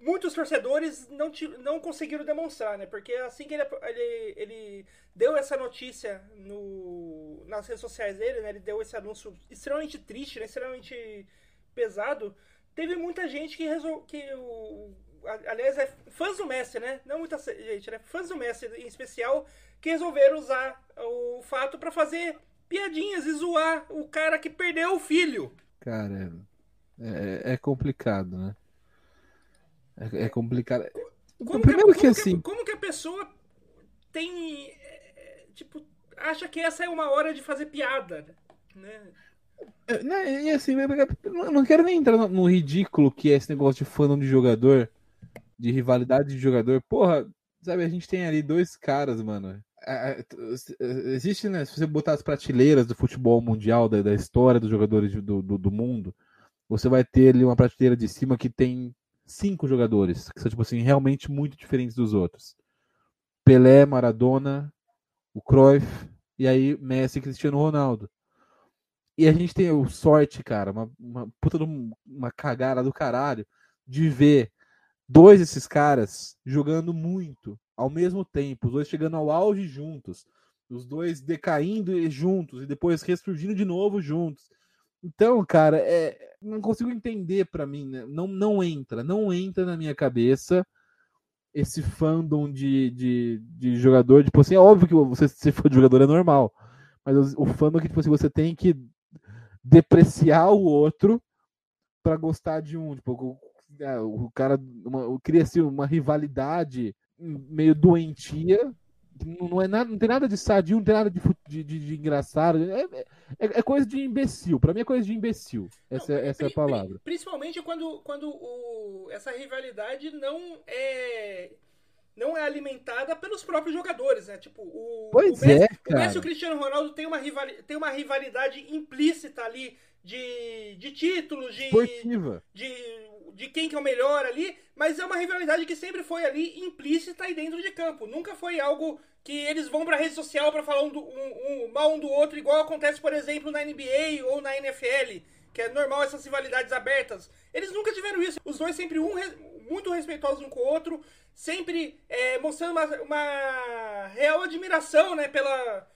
muitos torcedores não, não conseguiram demonstrar, né? Porque assim que ele, ele, ele deu essa notícia no, nas redes sociais dele, né? Ele deu esse anúncio extremamente triste, né? extremamente pesado. Teve muita gente que resolveu. Que o, aliás, é fãs do Messi, né? Não muita gente, né? Fãs do Messi em especial, que resolveram usar o fato para fazer piadinhas e zoar o cara que perdeu o filho. Cara, é, é complicado, né? É, é complicado. Como Primeiro que, que assim. Que, como que a pessoa tem. É, tipo, acha que essa é uma hora de fazer piada, né? É, né, e assim, não quero nem entrar no, no, ridículo que é esse negócio de fandom de jogador, de rivalidade de jogador. Porra, sabe, a gente tem ali dois caras, mano, é, existe, né? Se você botar as prateleiras do futebol mundial, da, da história dos jogadores do, do, do, mundo, você vai ter ali uma prateleira de cima que tem cinco jogadores, que são, tipo assim, realmente muito diferentes dos outros. Pelé, Maradona, o Cruyff, e aí Messi e Cristiano Ronaldo. E a gente tem o sorte, cara, uma, uma puta de uma cagada do caralho, de ver dois desses caras jogando muito ao mesmo tempo, os dois chegando ao auge juntos, os dois decaindo juntos e depois ressurgindo de novo juntos. Então, cara, é, não consigo entender para mim, né? não, não entra, não entra na minha cabeça esse fandom de, de, de jogador. Tipo assim, é óbvio que você, se for jogador é normal, mas o, fandom que tipo assim, você tem que depreciar o outro para gostar de um. Tipo, o, é, o cara cria-se uma rivalidade meio doentia. Não, é nada, não tem nada de sadio, não tem nada de, de, de, de engraçado. É, é, é, coisa de imbecil. Para mim é coisa de imbecil. Essa, não, essa é a palavra. Principalmente quando, quando o, essa rivalidade não é não é alimentada pelos próprios jogadores, né? Tipo, o, pois o Messi, é, cara. o Messi e o Cristiano Ronaldo tem uma, rivali, tem uma rivalidade implícita ali de, de títulos, de, Esportiva. de de quem que é o melhor ali, mas é uma rivalidade que sempre foi ali implícita e dentro de campo. Nunca foi algo que eles vão pra rede social para falar um, do, um, um, mal um do outro, igual acontece, por exemplo, na NBA ou na NFL, que é normal essas rivalidades abertas. Eles nunca tiveram isso. Os dois sempre um muito respeitosos um com o outro, sempre é, mostrando uma, uma real admiração, né, pela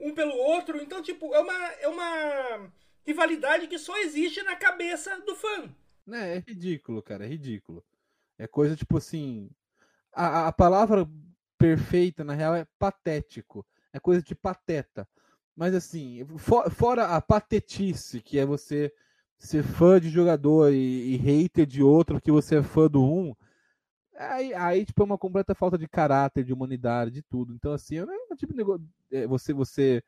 um pelo outro. Então, tipo, é uma, é uma rivalidade que só existe na cabeça do fã. Né, é ridículo, cara, é ridículo. É coisa tipo assim. A, a palavra perfeita, na real, é patético. É coisa de pateta. Mas assim, for, fora a patetice, que é você ser fã de jogador e, e hater de outro, que você é fã do um, aí, aí tipo, é uma completa falta de caráter, de humanidade, de tudo. Então, assim, é um tipo de negócio. É, você, você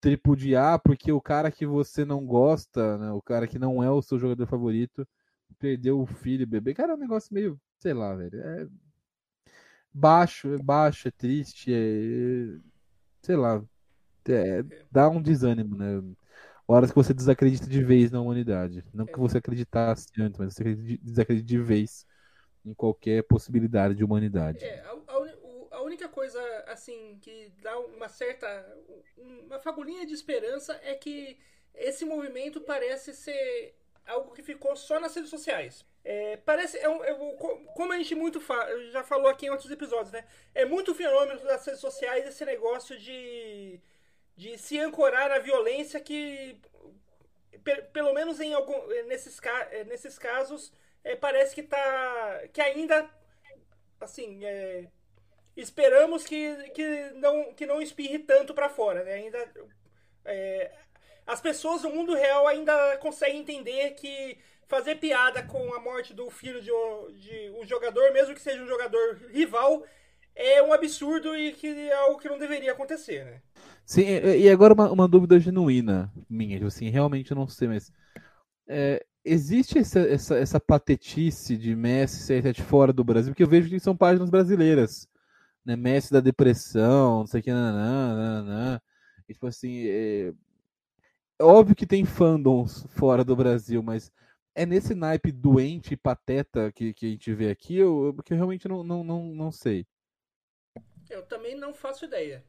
tripudiar porque o cara que você não gosta, né, o cara que não é o seu jogador favorito, perdeu o filho, bebê. Cara, é um negócio meio, sei lá, velho. É baixo, é baixo, é triste, é. Sei lá. É, dá um desânimo, né? Horas que você desacredita de vez na humanidade. Não que você acreditasse antes, mas você desacredita de vez em qualquer possibilidade de humanidade. É, a, a, a, única coisa, assim, que dá uma certa. uma fagulhinha de esperança é que esse movimento parece ser algo que ficou só nas redes sociais. É, parece. É um, é, como a gente muito fa já falou aqui em outros episódios, né? É muito fenômeno das redes sociais esse negócio de, de se ancorar na violência que, pelo menos em algum, nesses, é, nesses casos, é, parece que tá. que ainda. Assim. É, esperamos que, que, não, que não espirre tanto para fora, né? Ainda. As pessoas do mundo real ainda conseguem entender que fazer piada com a morte do filho de, de um jogador, mesmo que seja um jogador rival, é um absurdo e que é algo que não deveria acontecer, né? Sim, e agora uma, uma dúvida genuína minha, tipo assim, realmente eu não sei, mas é, existe essa, essa, essa patetice de Messi ser fora do Brasil, porque eu vejo que são páginas brasileiras, né? Messi da depressão, não sei o que, nanã, nanã. E, tipo assim, é óbvio que tem fandoms fora do Brasil, mas é nesse naipe doente e pateta que, que a gente vê aqui, eu, que eu realmente não, não, não, não sei. Eu também não faço ideia.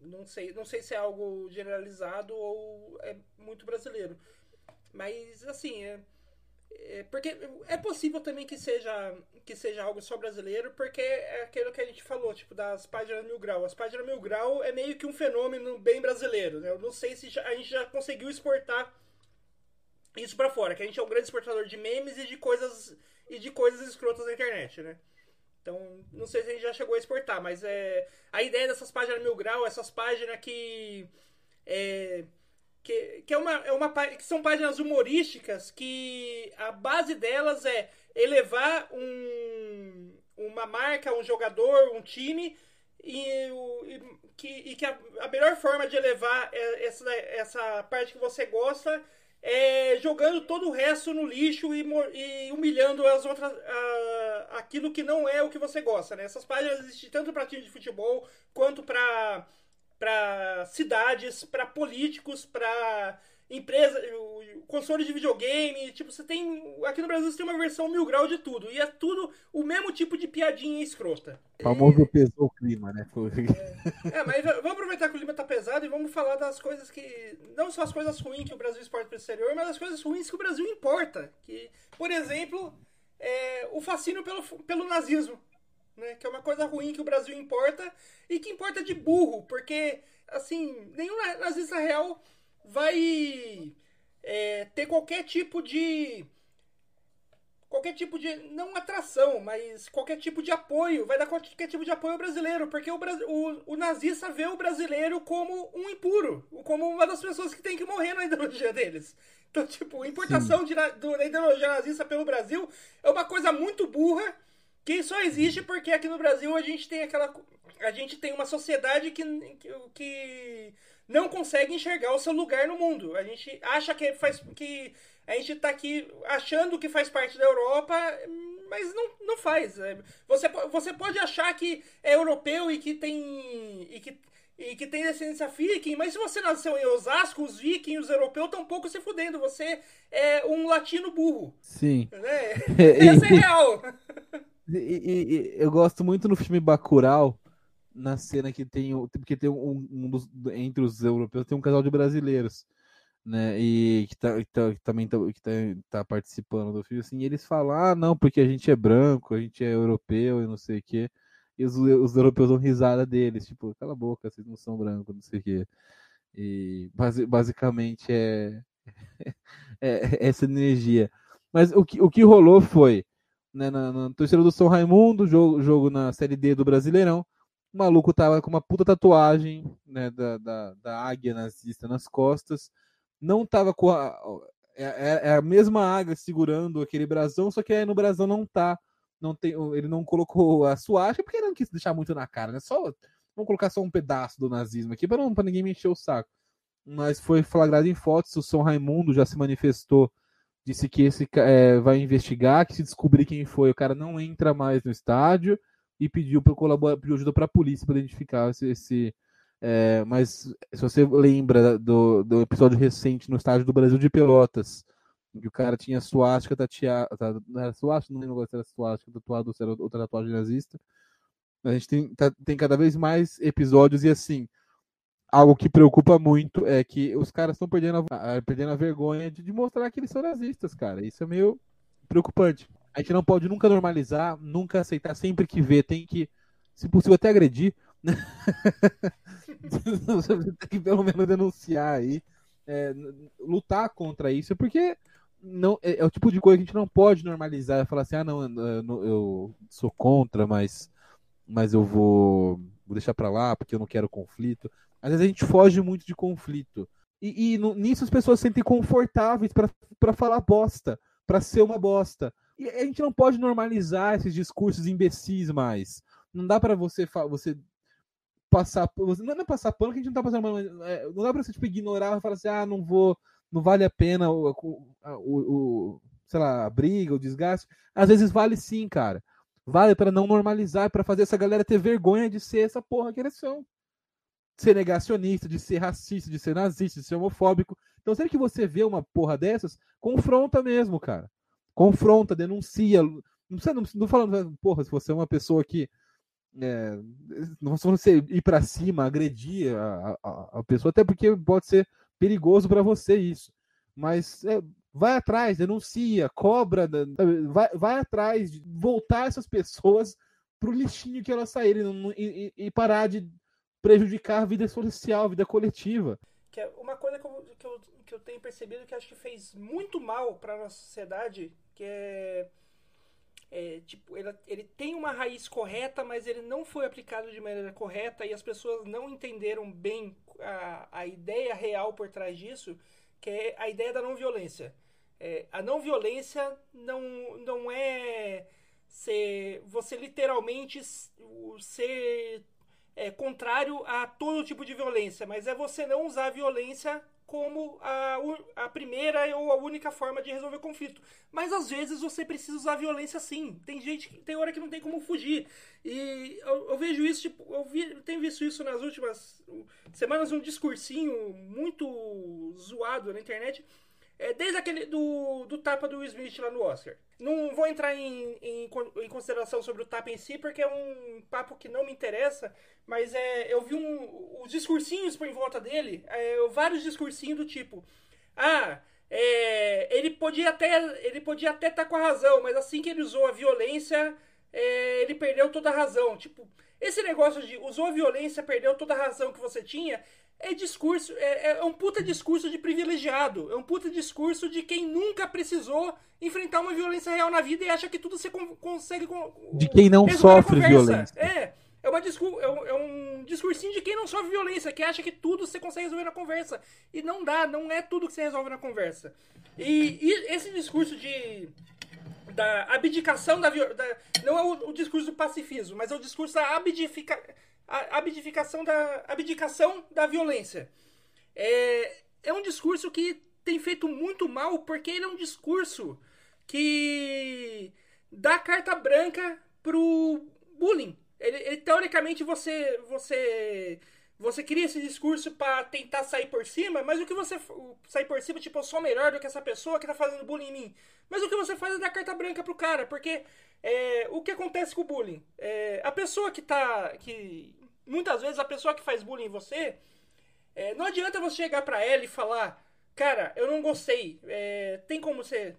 Não sei, não sei se é algo generalizado ou é muito brasileiro. Mas, assim, é, é, porque é possível também que seja, que seja algo só brasileiro, porque é aquilo que a gente falou, tipo, das páginas Mil Grau. As páginas Mil Grau é meio que um fenômeno bem brasileiro, né? Eu não sei se a gente já conseguiu exportar isso para fora, que a gente é um grande exportador de memes e de coisas e de coisas escrotas na internet, né? Então, não sei se a gente já chegou a exportar, mas é a ideia dessas páginas Mil Grau, essas páginas que é, que, que, é uma, é uma, que são páginas humorísticas que a base delas é elevar um, uma marca, um jogador, um time e, e que, e que a, a, melhor forma de elevar é essa, essa parte que você gosta é jogando todo o resto no lixo e, e humilhando as outras, aquilo que não é o que você gosta, né? Essas páginas existem tanto para time de futebol quanto para para cidades, para políticos, para empresa, console de videogame, tipo, você tem. Aqui no Brasil você tem uma versão mil grau de tudo. E é tudo o mesmo tipo de piadinha escrota. O famoso e... pesou o clima, né? É, é, mas vamos aproveitar que o clima tá pesado e vamos falar das coisas que. Não só as coisas ruins que o Brasil exporta para o exterior, mas as coisas ruins que o Brasil importa. Que, por exemplo, é, o fascínio pelo, pelo nazismo. Né, que é uma coisa ruim que o Brasil importa e que importa de burro, porque, assim, nenhum nazista real vai é, ter qualquer tipo de. Qualquer tipo de. Não atração, mas qualquer tipo de apoio. Vai dar qualquer tipo de apoio ao brasileiro. Porque o, o, o nazista vê o brasileiro como um impuro. Como uma das pessoas que tem que morrer na ideologia deles. Então, tipo, importação de, do, da ideologia nazista pelo Brasil é uma coisa muito burra que só existe porque aqui no Brasil a gente tem aquela. A gente tem uma sociedade que, que, não consegue enxergar o seu lugar no mundo. A gente acha que faz que a gente está aqui achando que faz parte da Europa, mas não, não faz. É, você, você pode achar que é europeu e que tem e que, e que tem descendência viking, mas se você nasceu em Osasco, os vikings, os europeus estão um pouco se fudendo. Você é um latino burro. Sim. Né? <laughs> Essa é real. <laughs> E, e, e, eu gosto muito no filme Bacurau na cena que tem porque tem um, um dos, entre os europeus tem um casal de brasileiros né? E que, tá, que, tá, que também tá, que tá, tá, participando do filme assim eles falam ah não porque a gente é branco a gente é europeu e não sei o que e os, os europeus dão risada deles tipo cala a boca vocês não são brancos não sei o que e basicamente <laughs> é, é, essa energia. Mas o que, o que rolou foi né, na, na torcida do São Raimundo jogo, jogo na série D do Brasileirão o maluco tava com uma puta tatuagem né, da, da, da águia nazista nas costas. Não tava com a. É, é, é, a mesma águia segurando aquele brasão, só que aí no brasão não tá. Não tem, ele não colocou a suástica porque ele não quis deixar muito na cara, né? Só, vamos colocar só um pedaço do nazismo aqui para ninguém me encher o saco. Mas foi flagrado em fotos, o São Raimundo já se manifestou, disse que esse é, vai investigar, que se descobrir quem foi, o cara não entra mais no estádio e pediu para colaborar, pediu ajuda para a polícia para identificar esse. esse é, mas se você lembra do, do episódio recente no estádio do Brasil de Pelotas, que o cara tinha suástica tatuada, não era suástica, não lembro se era suástica tatuado ou se era outra tatuagem nazista. A gente tem, tá, tem cada vez mais episódios e assim, algo que preocupa muito é que os caras estão perdendo a, perdendo a vergonha de, de mostrar que eles são nazistas, cara. Isso é meio preocupante. A gente não pode nunca normalizar, nunca aceitar, sempre que vê, tem que, se possível, até agredir. <laughs> tem que pelo menos denunciar aí, é, lutar contra isso, porque não é, é, o tipo de coisa que a gente não pode normalizar, falar assim, ah não, eu, eu sou contra, mas, mas eu vou, vou deixar para lá porque eu não quero conflito. Às vezes a gente foge muito de conflito. E, e no, nisso as pessoas se sentem confortáveis para falar bosta, para ser uma bosta. E a gente não pode normalizar esses discursos imbecis mais. Não dá para você você passar não é passar pano que a gente não tá passando é, não dá para você tipo ignorar e falar assim: "Ah, não vou, não vale a pena o, o, o sei lá, a briga, o desgaste". Às vezes vale sim, cara. Vale para não normalizar, para fazer essa galera ter vergonha de ser essa porra que eles são. Ser negacionista, de ser racista, de ser nazista, de ser homofóbico. Então, sempre que você vê uma porra dessas, confronta mesmo, cara confronta, denuncia. Não precisa, não, não falando, porra, se você é uma pessoa que. É, não você ir para cima, agredir a, a, a, pessoa, até porque pode ser perigoso para você isso. Mas é, vai atrás, denuncia, cobra, vai, vai atrás voltar essas pessoas pro lixinho que elas saírem e, e, e parar de prejudicar a vida social, a vida coletiva. Que é uma coisa que eu, que eu, que eu tenho percebido que acho que fez muito mal para nossa sociedade que é, é tipo, ele, ele tem uma raiz correta, mas ele não foi aplicado de maneira correta e as pessoas não entenderam bem a, a ideia real por trás disso, que é a ideia da não violência. É, a não violência não, não é ser, você literalmente ser é, contrário a todo tipo de violência, mas é você não usar a violência como a, a primeira ou a única forma de resolver conflito. Mas às vezes você precisa usar violência sim. Tem gente que tem hora que não tem como fugir. E eu, eu vejo isso, tipo, eu vi, tenho visto isso nas últimas semanas, um discursinho muito zoado na internet é, desde aquele do, do tapa do Will Smith lá no Oscar. Não vou entrar em, em, em, consideração sobre o tapa em si, porque é um papo que não me interessa, mas é, eu vi um, os discursinhos por em volta dele, é, vários discursinhos do tipo: Ah, é, ele podia até ele podia até estar tá com a razão, mas assim que ele usou a violência, é, ele perdeu toda a razão. Tipo, esse negócio de usou a violência, perdeu toda a razão que você tinha, é discurso, é, é, um puta discurso de privilegiado. É um puta discurso de quem nunca precisou enfrentar uma violência real na vida e acha que tudo você consegue. De quem não sofre violência. É. É, uma é, um, é um discursinho de quem não sofre violência, que acha que tudo você consegue resolver na conversa. E não dá, não é tudo que você resolve na conversa. E, e esse discurso de da abdicação da, da não é o, o, discurso do pacifismo, mas é o discurso da abdificação a abdicação da, abdicação da violência. É, é um discurso que tem feito muito mal porque ele é um discurso que dá carta branca pro bullying. Ele, ele teoricamente você você você cria esse discurso para tentar sair por cima, mas o que você sair por cima, tipo, eu sou melhor do que essa pessoa que tá fazendo bullying em mim. Mas o que você faz é dar carta branca pro cara, porque é, o que acontece com o bullying? É, a pessoa que tá. que Muitas vezes a pessoa que faz bullying em você. É, não adianta você chegar pra ela e falar: Cara, eu não gostei. É, tem como você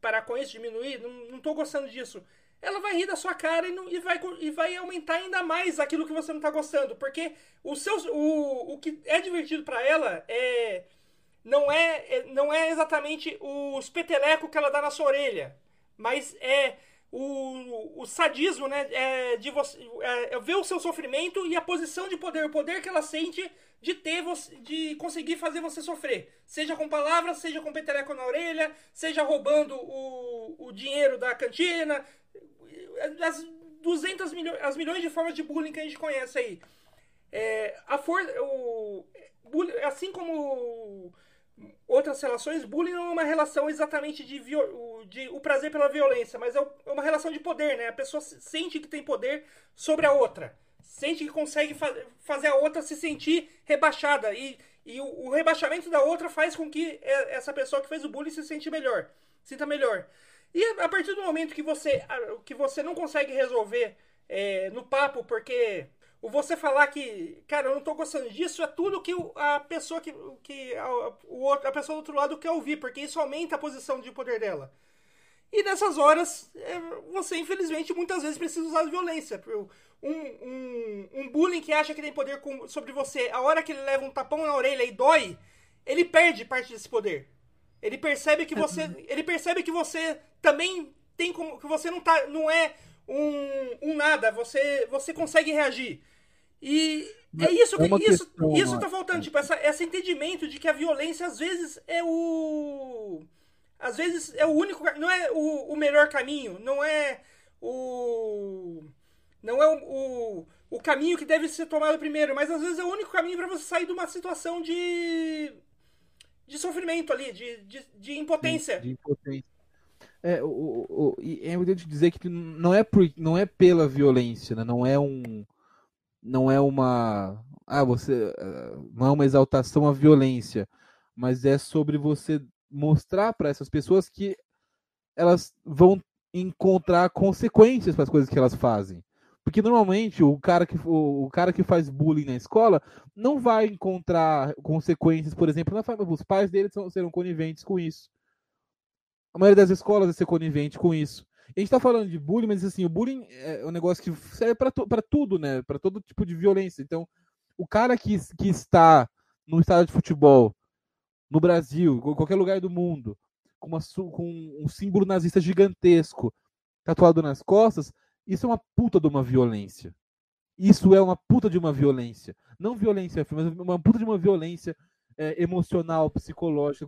parar com isso, diminuir? Não, não tô gostando disso ela vai rir da sua cara e, não, e, vai, e vai aumentar ainda mais aquilo que você não tá gostando. Porque o, seu, o, o que é divertido para ela é não é, é, não é exatamente os petelecos que ela dá na sua orelha, mas é o, o sadismo, né? É de você é, é ver o seu sofrimento e a posição de poder, o poder que ela sente de ter você, de conseguir fazer você sofrer, seja com palavras, seja com peteleco na orelha, seja roubando o, o dinheiro da cantina, as 200 milhões, as milhões de formas de bullying que a gente conhece aí. É, a força, o, assim como outras relações, bullying não é uma relação exatamente de, de o prazer pela violência, mas é, é uma relação de poder, né? A pessoa sente que tem poder sobre a outra, sente que consegue fa fazer a outra se sentir rebaixada e, e o, o, rebaixamento da outra faz com que essa pessoa que fez o bullying se sente melhor, sinta melhor. E a partir do momento que você, que você não consegue resolver é, no papo, porque o você falar que, cara, eu não tô gostando disso, é tudo que a pessoa que, que a, o, a pessoa do outro lado quer ouvir, porque isso aumenta a posição de poder dela. E nessas horas, é, você infelizmente muitas vezes precisa usar violência. Um, um, um bullying que acha que tem poder com, sobre você, a hora que ele leva um tapão na orelha e dói, ele perde parte desse poder. Ele percebe que você, ele percebe que você também tem como que você não tá, não é um, um nada, você você consegue reagir. E é isso é que é isso, questão, isso tá faltando, tipo, essa, esse entendimento de que a violência às vezes é o às vezes é o único, não é o, o melhor caminho, não é o não é o, o, o caminho que deve ser tomado primeiro, mas às vezes é o único caminho para você sair de uma situação de de sofrimento ali, de, de, de impotência. De, impotência. É, o, o, é importante dizer que não é, por, não é pela violência, né? não é um. Não é uma. Ah, você. Não é uma exaltação à violência, mas é sobre você mostrar para essas pessoas que elas vão encontrar consequências para as coisas que elas fazem. Porque normalmente o cara, que, o, o, cara que faz bullying na escola não vai encontrar consequências, por exemplo, na família. Os pais dele são, serão coniventes com isso. A maioria das escolas vai ser conivente com isso. A gente tá falando de bullying, mas assim, o bullying é um negócio que serve para tudo, né? Para todo tipo de violência. Então, o cara que, que está no estádio de futebol, no Brasil, em qualquer lugar do mundo, com, uma, com um símbolo nazista gigantesco tatuado nas costas, isso é uma puta de uma violência. Isso é uma puta de uma violência. Não violência, mas uma puta de uma violência é, emocional, psicológica.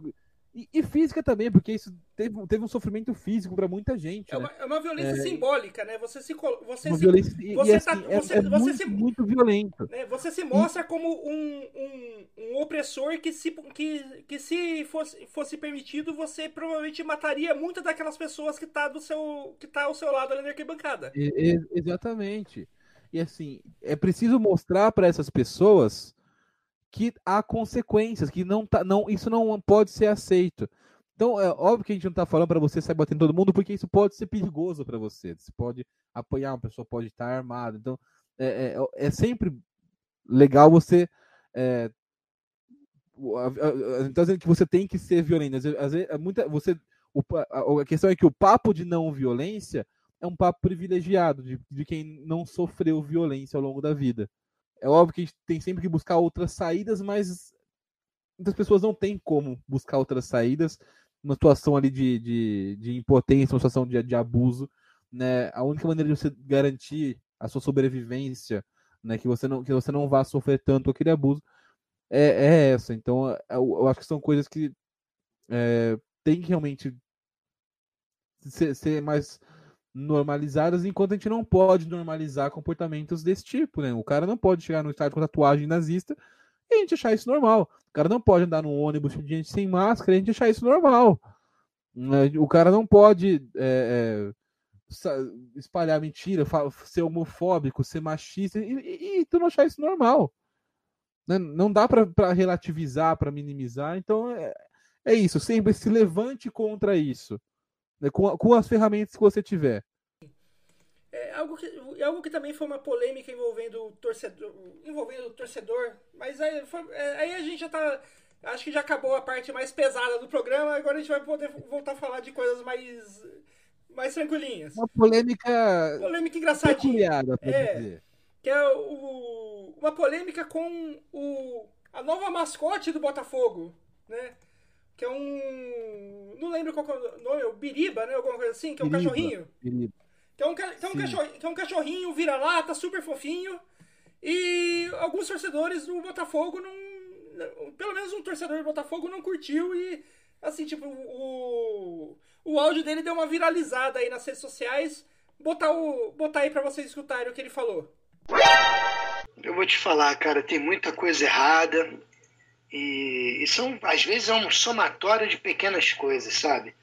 E, e física também, porque isso teve, teve um sofrimento físico para muita gente. É né? uma, é uma violência É. simbólica, né? Você se. Você se violência, e- você e, tá- assim, é- você- é, você muito, se- muito violento. né, você se mostra como um, um, um opressor que se, que, que se fosse, fosse permitido, você provavelmente mataria muitas daquelas pessoas que tá, do seu, que tá ao seu lado ali na arquibancada. E- e- exatamente. E assim, é preciso mostrar para essas pessoas que há consequências, que não tá, não, isso não pode ser aceito. Então, é óbvio que a gente não tá falando para você sair batendo todo mundo, porque isso pode ser perigoso para você. Você pode apanhar, uma pessoa pode estar armada. Então, é, é, é sempre legal você. É, dizendo que você tem que ser violento. Às vezes, é muita, você, o a, a questão é que o papo de não violência é um papo privilegiado de, de quem não sofreu violência ao longo da vida. É óbvio que a gente tem sempre que buscar outras saídas, mas muitas pessoas não têm como buscar outras saídas numa situação ali de, de, de impotência, uma situação de, de abuso. Né? A única maneira de você garantir a sua sobrevivência, né? que, você não, que você não vá sofrer tanto aquele abuso, é, é essa. Então, eu, eu acho que são coisas que é, tem que realmente ser, ser mais normalizadas, enquanto a gente não pode normalizar comportamentos desse tipo, né? O cara não pode chegar no estádio com tatuagem nazista e a gente achar isso normal. O cara não pode andar no ônibus de gente sem máscara e a gente achar isso normal. Né? O cara não pode é, é, espalhar mentira, ser homofóbico, ser machista e, e- e tu não achar isso normal. Né? Não dá pra relativizar, pra minimizar. Então é, é isso. Sempre se levante contra isso. né? Com, com as ferramentas que você tiver. É algo que, é algo que também foi uma polêmica envolvendo o torcedor, envolvendo o torcedor, mas aí, foi- é, aí a gente já tá, acho que já acabou a parte mais pesada do programa, agora a gente vai poder voltar a falar de coisas mais, mais tranquilinhas. Uma polêmica Polêmica engraçadinha, É. dizer. que é o, uma polêmica com o, a nova mascote do Botafogo, né? Que é um, não lembro qual é o nome, é o Biriba, né? Alguma coisa assim, que é um Biriba. cachorrinho. Querido. Que é um, ca- que é um, cachorrinho, que é um cachorrinho vira-lata, super fofinho. E alguns torcedores do Botafogo não. Pelo menos um torcedor do Botafogo não curtiu e. Assim, tipo, o. O áudio dele deu uma viralizada aí nas redes sociais. Botar, o, botar aí pra vocês escutarem o que ele falou. Eu vou te falar, cara, tem muita coisa errada e, e são, às vezes é um somatório de pequenas coisas, sabe?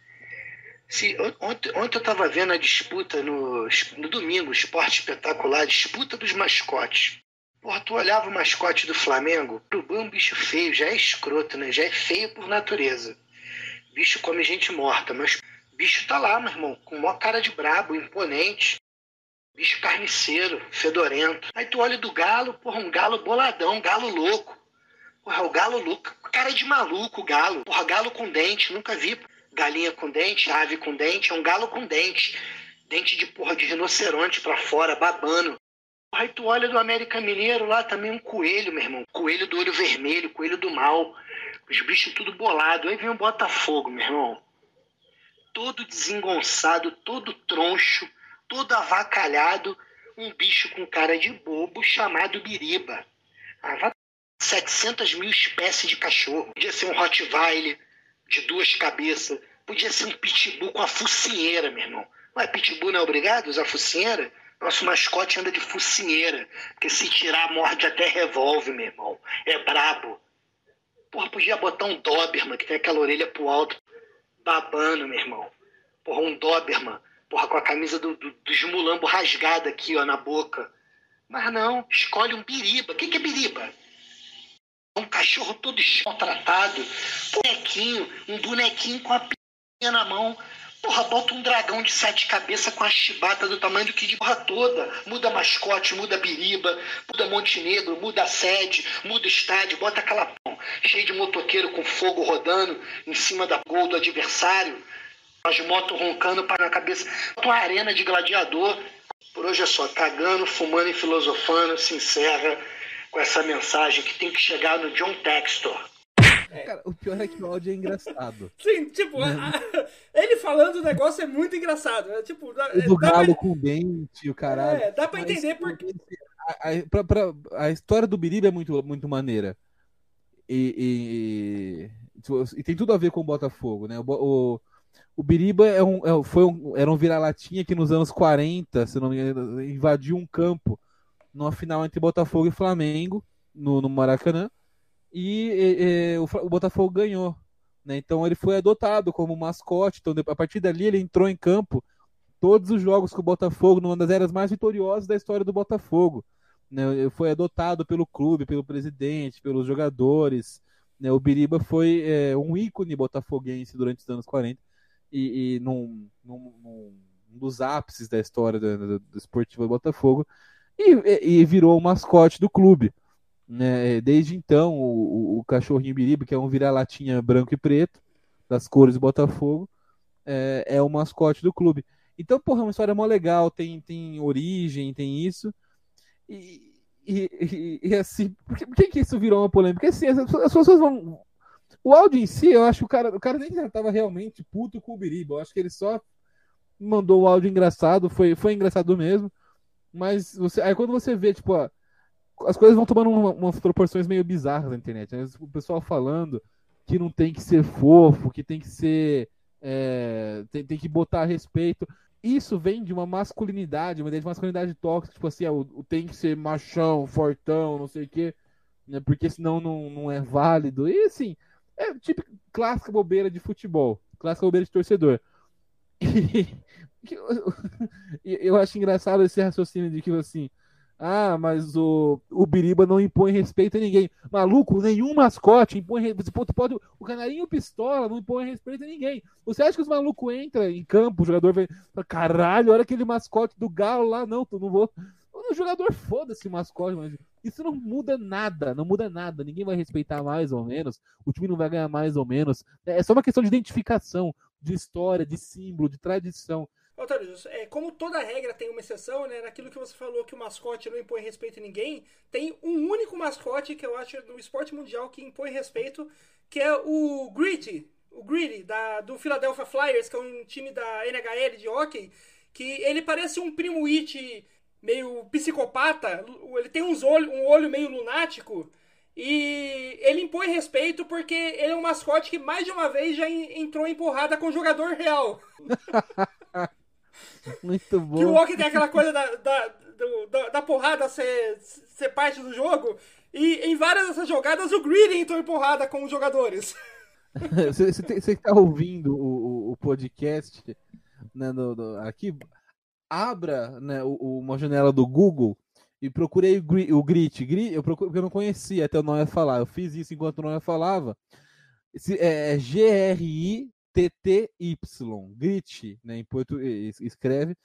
Se, on- ontem, ontem eu tava vendo a disputa no, no domingo, esporte espetacular, disputa dos mascotes. Porra, tu olhava o mascote do Flamengo, o Urubu é um bicho feio, já é escroto, né? Já é feio por natureza. Bicho come gente morta, mas bicho tá lá, meu irmão, com maior cara de brabo, imponente. Bicho carniceiro, fedorento. Aí tu olha do galo, porra, um galo boladão, um galo louco. Porra, o galo louco, cara de maluco, o galo. Porra, galo com dente, nunca vi galinha com dente, ave com dente, é um galo com dente. Dente de porra de rinoceronte pra fora, babando. Aí tu olha do América Mineiro lá também um coelho, meu irmão. Coelho do olho vermelho, coelho do mal. Os bichos tudo bolado. Aí vem o Botafogo, meu irmão. Todo desengonçado, todo troncho, todo avacalhado. Um bicho com cara de bobo chamado Biriba. Ah, vai 700 mil espécies de cachorro. Podia ser um Rottweiler de duas cabeças. Podia ser um pitbull com a focinheira, meu irmão. Ué, pitbull não é obrigado a usar focinheira? Nosso mascote anda de focinheira. Porque se tirar, morde até revólver, meu irmão. É brabo. Porra, podia botar um Doberman, que tem aquela orelha pro alto, babando, meu irmão. Porra, um Doberman. Porra, com a camisa do, do, dos mulambo rasgada aqui, ó, na boca. Mas não, escolhe um biriba. O que, que é biriba? Um cachorro todo maltratado. Bonequinho, um bonequinho com a pinha na mão. Porra, bota um dragão de sete cabeças com a chibata do tamanho do que de porra toda. Muda mascote, muda biriba, muda Montenegro, muda sede, muda estádio, bota aquela pão cheio de motoqueiro com fogo rodando em cima da gol do adversário. As motos roncando para na cabeça. Bota uma arena de gladiador. Por hoje é só, cagando, fumando e filosofando, se encerra com essa mensagem que tem que chegar no John Textor. Cara, o pior é que o áudio é engraçado. <laughs> Sim, tipo, a- a- ele falando o negócio é muito engraçado. É, tipo, dá, O do dá pra- galo com dente, o caralho. É, dá pra Mas entender porque. A, a, pra- pra- a história do Biriba é muito, muito maneira. e, e, e, tem tudo a ver com o Botafogo, né? O, o, o Biriba é um, é, foi um, era um vira-latinha que nos anos 40, se não me engano, invadiu um campo numa final entre Botafogo e Flamengo, no, no Maracanã, e, e o, o, Botafogo ganhou. Né? Então ele foi adotado como mascote. Então, a partir dali, ele entrou em campo todos os jogos com o Botafogo, numa das eras mais vitoriosas da história do Botafogo. Né? Foi adotado pelo clube, pelo presidente, pelos jogadores. Né? O Biriba foi é, um ícone botafoguense durante os anos 40 e, e num, num, num, dos ápices da história do, do, do Esportivo do Botafogo e, e, virou o mascote do clube. Né? Desde então, o, o, cachorrinho Biriba, que é um vira-latinha branco e preto, das cores do Botafogo, é, é o mascote do clube. Então, porra, é uma história mó legal, tem, tem origem, tem isso. E, e, e, e assim, por que, por que, isso virou uma polêmica? Porque assim, as, as, pessoas vão. O áudio em si, eu acho que o cara, o cara nem já tava realmente puto com o Biriba. Eu acho que ele só mandou o áudio engraçado, foi, foi engraçado mesmo. Mas você, aí quando você vê, tipo, ó, as coisas vão tomando uma, umas proporções meio bizarras na internet. Né? O pessoal falando que não tem que ser fofo, que tem que ser. É, tem, tem que botar respeito isso vem de uma masculinidade, uma ideia de masculinidade tóxica, tipo assim, ah, o, o, tem que ser machão, fortão, não sei o quê, né, porque senão não, não é válido. E assim, é tipo clássica bobeira de futebol, clássica bobeira de torcedor. <laughs> <laughs> Eu acho engraçado esse raciocínio de que assim, ah, mas o, o Biriba não impõe respeito a ninguém. Maluco, nenhum mascote impõe respeito. Pode, o Canarinho Pistola não impõe respeito a ninguém. Você acha que os malucos entram em campo, o jogador vem. Caralho, olha aquele mascote do Galo lá, não, tu não vou. O jogador foda-se mascote, mas isso não muda nada, não muda nada. Ninguém vai respeitar mais ou menos, o time não vai ganhar mais ou menos. É só uma questão de identificação, de história, de símbolo, de tradição. Otávio, é, como toda regra tem uma exceção, né? Naquilo que você falou que o mascote não impõe respeito a ninguém, tem um único mascote que eu acho no esporte mundial que impõe respeito, que é o Gritty, o Gritty, da, do Philadelphia Flyers, que é um time da NHL de hockey, que ele parece um primo It meio psicopata, ele tem uns olho, um olho meio lunático, e ele impõe respeito porque ele é um mascote que mais de uma vez já entrou em porrada com o jogador real. <laughs> Muito bom. Que o Walker tem aquela coisa da, da, do, da, da, porrada ser, ser parte do jogo. E em várias dessas jogadas o Greedy entrou em porrada com os jogadores. <laughs> você, você, está ouvindo o, o podcast né, no, no, aqui, abra né, o, uma janela do Google e procurei o, Grit. Grit eu, procuro, eu não conhecia até o Noia falar. Eu fiz isso enquanto o Noia falava. Esse, é, é G-R-I TTY, Grit, né, em português, escreve.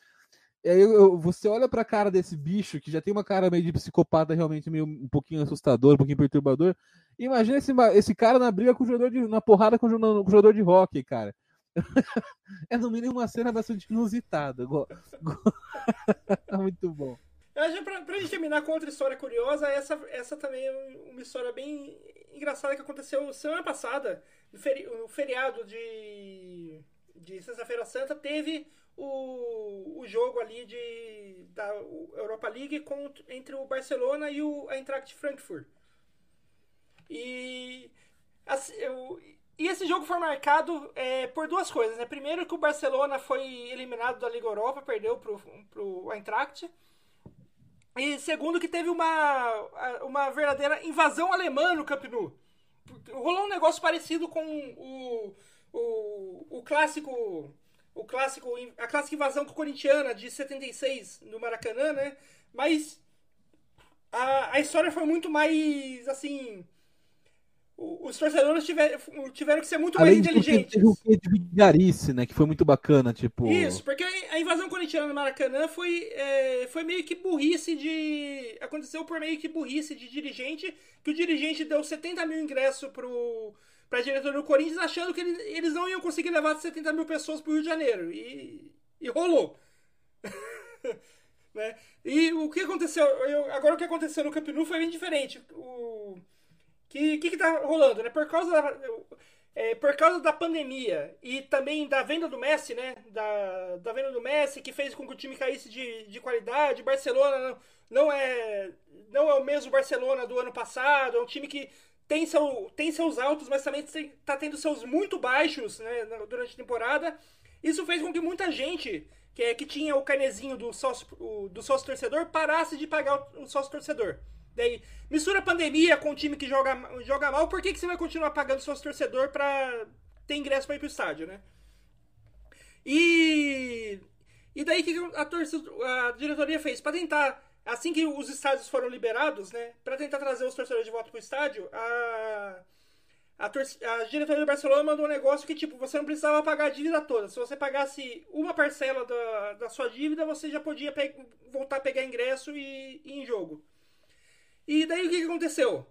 E aí eu, você olha pra cara desse bicho, que já tem uma cara meio de psicopata, realmente meio um pouquinho assustador, um pouquinho perturbador. Imagina esse, esse cara na briga com o jogador de. na porrada com o, com o jogador de hockey, cara. <laughs> é no mínimo uma cena bastante inusitada. <laughs> Muito bom. Pra, pra gente terminar com outra história curiosa, essa, essa também é uma história bem engraçada que aconteceu semana passada no, feri no feriado de, de Sexta-feira Santa, teve o, o jogo ali de, da Europa League entre o Barcelona e o Eintracht Frankfurt. E, assim, eu, e esse jogo foi marcado é, por duas coisas. Né? Primeiro que o Barcelona foi eliminado da Liga Europa, perdeu para o Eintracht. E segundo que teve uma, uma verdadeira invasão alemã no Camp Nou rolou um negócio parecido com o, o, o clássico. O clássico. A clássica invasão corintiana de 76 no Maracanã, né? Mas a, a história foi muito mais assim os torcedores tiveram, tiveram que ser muito Além mais inteligentes. Teve o de vigarice, né? Que foi muito bacana, tipo. Isso, porque a invasão corintiana no Maracanã foi, é, foi meio que burrice de. Aconteceu por meio que burrice de dirigente, que o dirigente deu 70 mil ingressos pro, pra diretora do Corinthians, achando que ele, eles não iam conseguir levar 70 mil pessoas pro Rio de Janeiro. E, e rolou. <laughs> né? E o que aconteceu. Eu, agora o que aconteceu no Camp Nou foi bem diferente. O que que, que tá rolando, né? Por causa da, é, por causa da pandemia e também da venda do Messi, né? Da, da venda do Messi, que fez com que o time caísse de, de qualidade. Barcelona não, não, é, não é o mesmo Barcelona do ano passado, é um time que tem, seu, tem seus altos, mas também está tendo seus muito baixos né, durante a temporada. Isso fez com que muita gente que, é, que tinha o carnezinho do sócio, do sócio torcedor parasse de pagar o, o sócio torcedor. Daí, mistura pandemia com um time que joga, joga mal, por que, que você vai continuar pagando sócio torcedor para ter ingresso para ir pro estádio, né? E, e daí que a, torcida, a diretoria fez? Para tentar assim que os estádios foram liberados, né, para tentar trazer os torcedores de volta pro estádio, a, a, a, diretoria do Barcelona mandou um negócio que, tipo, você não precisava pagar a dívida toda. Se você pagasse uma parcela da, da sua dívida, você já podia voltar a pegar ingresso e, e ir em jogo. E daí o que, que aconteceu?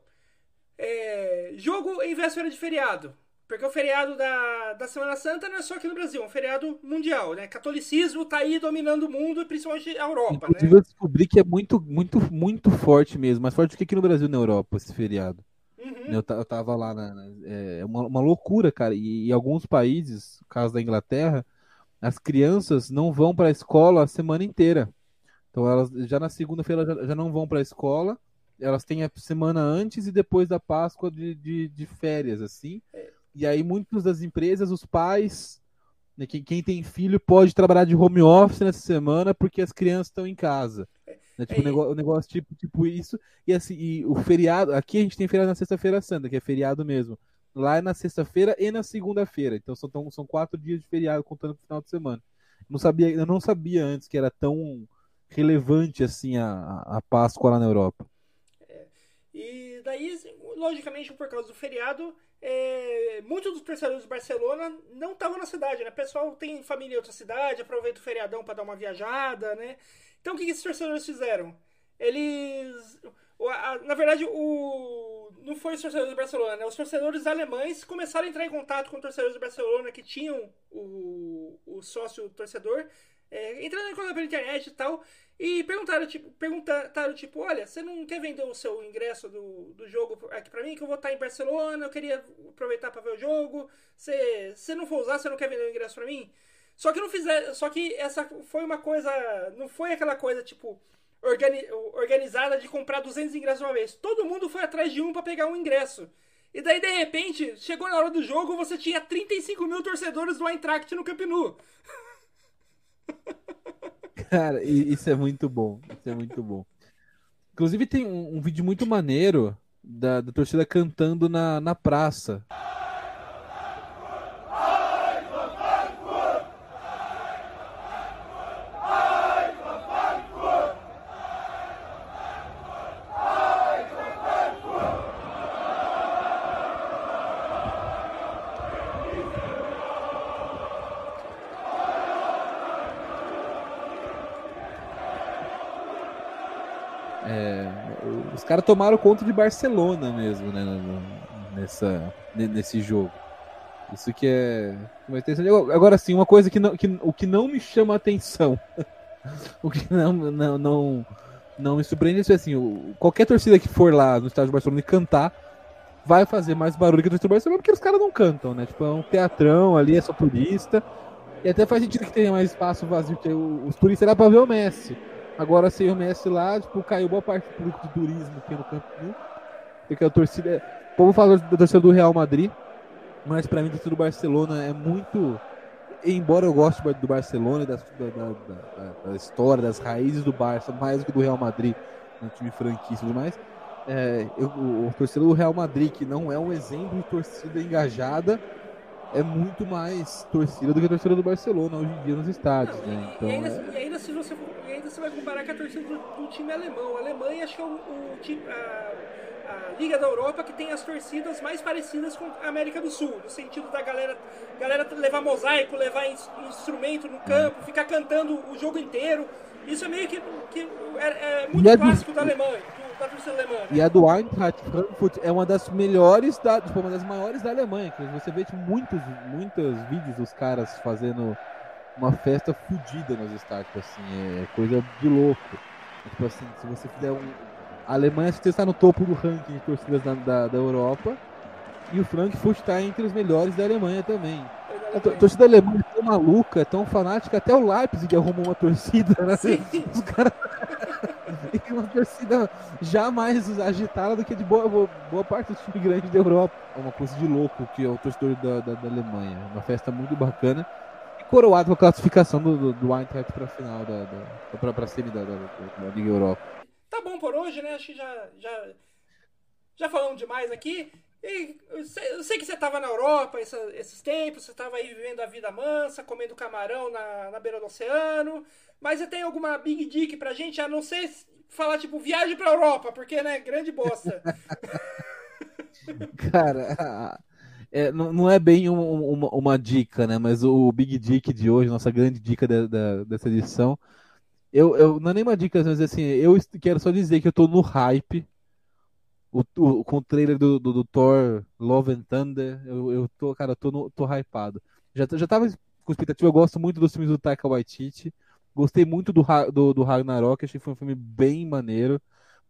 É, jogo em véspera de feriado. Porque o feriado da, da Semana Santa não é só aqui no Brasil, é um feriado mundial, né? Catolicismo tá aí dominando o mundo e principalmente a Europa, Inclusive, né? eu descobri que é muito, muito, muito forte mesmo, mais forte do que aqui no Brasil e na Europa, esse feriado. Uhum. Eu, eu tava lá, na, na, é uma, uma loucura, cara. E em alguns países, no caso da Inglaterra, as crianças não vão para a escola a semana inteira. Então elas já na segunda-feira já, já não vão para a escola. Elas têm a semana antes e depois da Páscoa de, de, de férias, assim. É. E aí, muitas das empresas, os pais, né, quem, quem, tem filho, pode trabalhar de home office nessa semana porque as crianças estão em casa. Né, tipo, o, negócio, negócio tipo, tipo isso. E assim, e o feriado. Aqui a gente tem feriado na Sexta-feira Santa, que é feriado mesmo. Lá é na sexta-feira e na segunda-feira. Então são, são quatro dias de feriado contando o final de semana. Não sabia, eu não sabia antes que era tão relevante assim a, a Páscoa lá na Europa. E daí, logicamente, por causa do feriado, é, muitos dos torcedores do Barcelona não estavam na cidade, né? O pessoal tem família em outra cidade, aproveita o feriadão para dar uma viajada, né? Então o que, que esses torcedores fizeram? Eles. Na verdade, o, não foi os torcedores do Barcelona, né? Os torcedores alemães começaram a entrar em contato com torcedores do Barcelona que tinham o, o sócio torcedor, é, entrando em contato pela internet e tal, e perguntaram, tipo, perguntaram, tipo, olha, você não quer vender o seu ingresso do, do jogo aqui pra mim? Que eu vou estar em Barcelona, eu queria aproveitar para ver o jogo. Você, você não for usar, você não quer vender o ingresso pra mim? Só que não fizer, só que essa foi uma coisa, não foi aquela coisa tipo organi, organizada de comprar 200 ingressos uma vez. Todo mundo foi atrás de um para pegar um ingresso. E daí de repente, chegou na hora do jogo, você tinha 35 mil torcedores do Eintracht no Camp Nou. <laughs> <laughs> Cara, isso é muito bom. Isso é muito bom. Inclusive tem um, um vídeo muito maneiro da, da torcida cantando na, na praça. Caras tomaram conta de Barcelona mesmo, né? Nessa, nesse jogo. Isso que é. Agora sim, uma coisa que não, que, o que não me chama atenção. <laughs> o que não, não, não, não me surpreende é assim: qualquer torcida que for lá no estádio Barcelona e cantar vai fazer mais barulho que a torcida do Barcelona porque os caras não cantam, né? Tipo, é um teatrão ali, é só turista. E até faz sentido que tenha mais espaço vazio, porque os turistas era pra ver o Messi. Agora sem o Messi lá, tipo, caiu boa parte do público de turismo aqui no Campo Nou. Porque a torcida. O povo fala da torcida do Real Madrid, mas pra mim a torcida do Barcelona é muito. Embora eu goste do Barcelona, da, da, da, da história, das raízes do Barça, mais do que do Real Madrid, um time franquista e tudo mais. É, eu, o, o torcedor do Real Madrid, que não é um exemplo de torcida engajada, é muito mais torcida do que a torcida do Barcelona hoje em dia nos estádios. Não, né? então, e, ainda, é... e, ainda, se você, e ainda você vai comparar com a torcida do, do time alemão. A Alemanha acho que é o, o time, a, a, Liga da Europa que tem as torcidas mais parecidas com a América do Sul, no sentido da galera, galera levar mosaico, levar instrumento no campo, ficar cantando o jogo inteiro. Isso é meio que, que é, é muito clássico da Alemanha da torcida alemã. Né? E a do Eintracht Frankfurt é uma das melhores, da, tipo, uma das maiores da Alemanha. Você vê tipo, muitos, muitos vídeos dos caras fazendo uma festa fodida nos estádios, assim, é coisa de louco. Tipo assim, se você fizer um. A Alemanha está no topo do ranking de torcidas da, da, da Europa. E o Frankfurt está entre os melhores da Alemanha também. A torcida alemã é tão maluca, tão fanática, até o Leipzig arrumou uma torcida, né? Sim. Os caras <laughs> e uma torcida já mais agitada do que de boa, boa, boa parte dos times grandes da Europa. É uma coisa de louco que é o torcedor da, da, da Alemanha. Uma festa muito bacana. Coroado com a classificação do, do, do Eintracht para a final, da, da, para pra semi da, da, da Liga Europa. Tá bom por hoje, né? Acho que já, já, já falamos demais aqui. E eu sei, eu sei que você estava na Europa essa, esses tempos, você estava aí vivendo a vida mansa, comendo camarão na, na beira do oceano. Mas você tem alguma big dick pra gente? A não ser falar, tipo, viagem pra Europa, porque, né, grande bosta. <laughs> <laughs> Cara, é, não, não, é bem um, uma, uma, dica, né? Mas o Big Dick de hoje, nossa grande dica dessa edição. Eu, eu, não é nem uma dica, mas assim, eu quero só dizer que eu tô no hype o, o, com o trailer do, do, do, Thor Love and Thunder, eu, eu tô, cara, tô, no, tô hypado. Já, já tava com expectativa, eu gosto muito dos filmes do Taika Waititi. Gostei muito do, do, do Ragnarok, achei que foi um filme bem maneiro,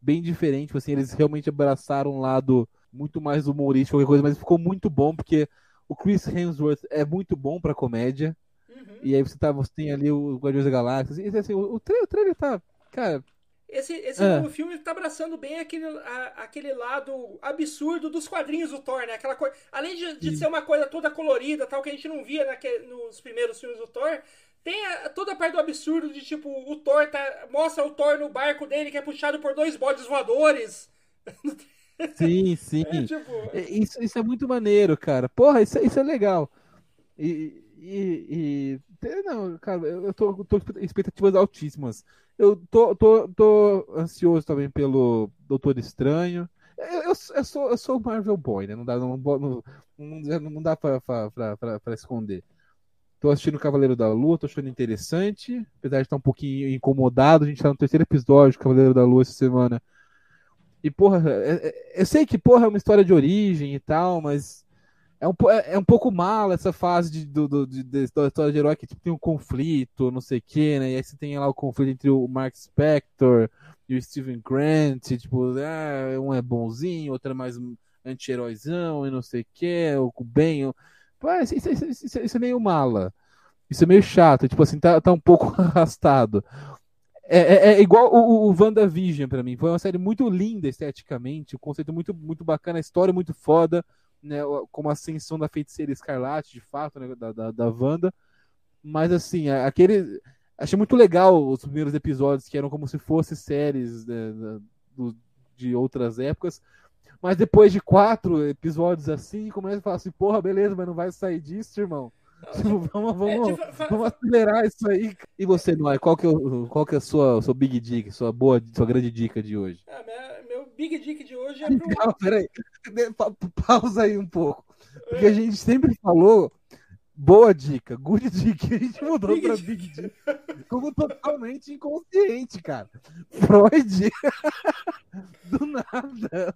bem diferente. Tipo assim, eles realmente abraçaram um lado muito mais humorístico, qualquer coisa, mas ficou muito bom, porque o Chris Hemsworth é muito bom pra comédia. Uhum. E aí você, tá, você tem ali o Guardiões da Galáxia. E, assim, o, o, trailer, o trailer tá. Cara, esse, esse é. novo filme tá abraçando bem aquele, a, aquele lado absurdo dos quadrinhos do Thor, né? Aquela coisa. Além de, de ser uma coisa toda colorida, tal, que a gente não via naquele, nos primeiros filmes do Thor, tem a, toda a parte do absurdo de tipo, o Thor tá. Mostra o Thor no barco dele que é puxado por dois bodes voadores. <laughs> Sim, <laughs> sim. É, tipo... É, isso, isso é muito maneiro, cara. Porra, isso, isso é legal. E, e, e, Não, cara, eu tô, com expectativas altíssimas. Eu tô, tô, tô ansioso também pelo Doutor Estranho. Eu, eu, eu, sou, eu sou Marvel Boy, né? Não dá, não, não, não, não dá pra, pra, pra, pra esconder. Tô assistindo Cavaleiro da Lua, tô achando interessante. Apesar de estar um pouquinho incomodado, a gente tá no terceiro episódio de Cavaleiro da Lua essa semana. E, porra, é, é, eu sei que, porra, é uma história de origem e tal, mas é um, é, é um pouco mal essa fase de, do, do, de, da história de herói que tipo, tem um conflito, não sei o que, né? E aí você tem lá o conflito entre o Mark Spector e o Steven Grant, tipo, ah, um é bonzinho, outro é mais anti-heróizão e não sei o que, o bem. Pô, isso, isso, isso, isso, é meio mala. Isso é meio chato, tipo assim, tá, tá um pouco <laughs> arrastado. É, é, é, igual o, o WandaVision para mim. Foi uma série muito linda esteticamente, o conceito muito, muito bacana, a história muito foda né, como a ascensão da feiticeira escarlate, de fato, né, da, da, da Wanda. Mas assim, aquele. Achei muito legal os primeiros episódios que eram como se fossem séries né, do, de outras épocas. Mas depois de quatro episódios assim, começa a falar assim, porra, beleza, mas não vai sair disso, irmão. Tipo, <laughs> vamos, vamos, é, tipo, vamos acelerar isso aí. E você, Noé, qual que é, o, qual que é a sua, sua big dica, sua boa, sua grande dica de hoje? Ah, minha, meu big dica de hoje é <laughs> pro... Calma, peraí, <laughs> pausa aí um pouco. Porque a gente sempre falou boa dica, good <laughs> dica, a gente mudou big pra big dica. Como totalmente inconsciente, cara. Freud, <laughs> do nada.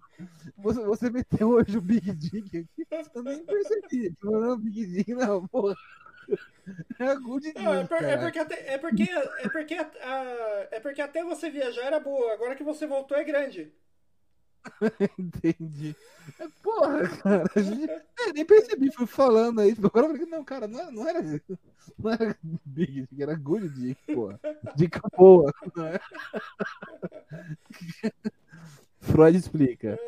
Você, você meteu hoje o big dica aqui, eu nem percebi. Não, big dica não, porra. É good não, é, por, é, porque até, é porque é porque a, é porque até você viajar era boa, agora que você voltou é grande. <laughs> Entendi. É, porra, <laughs> cara. Gente, é, nem percebi, fui falando aí. <laughs> Agora eu falei, não, cara, não era, não era, não era Big era Good Dick, porra. Dica boa. Não é? Freud explica.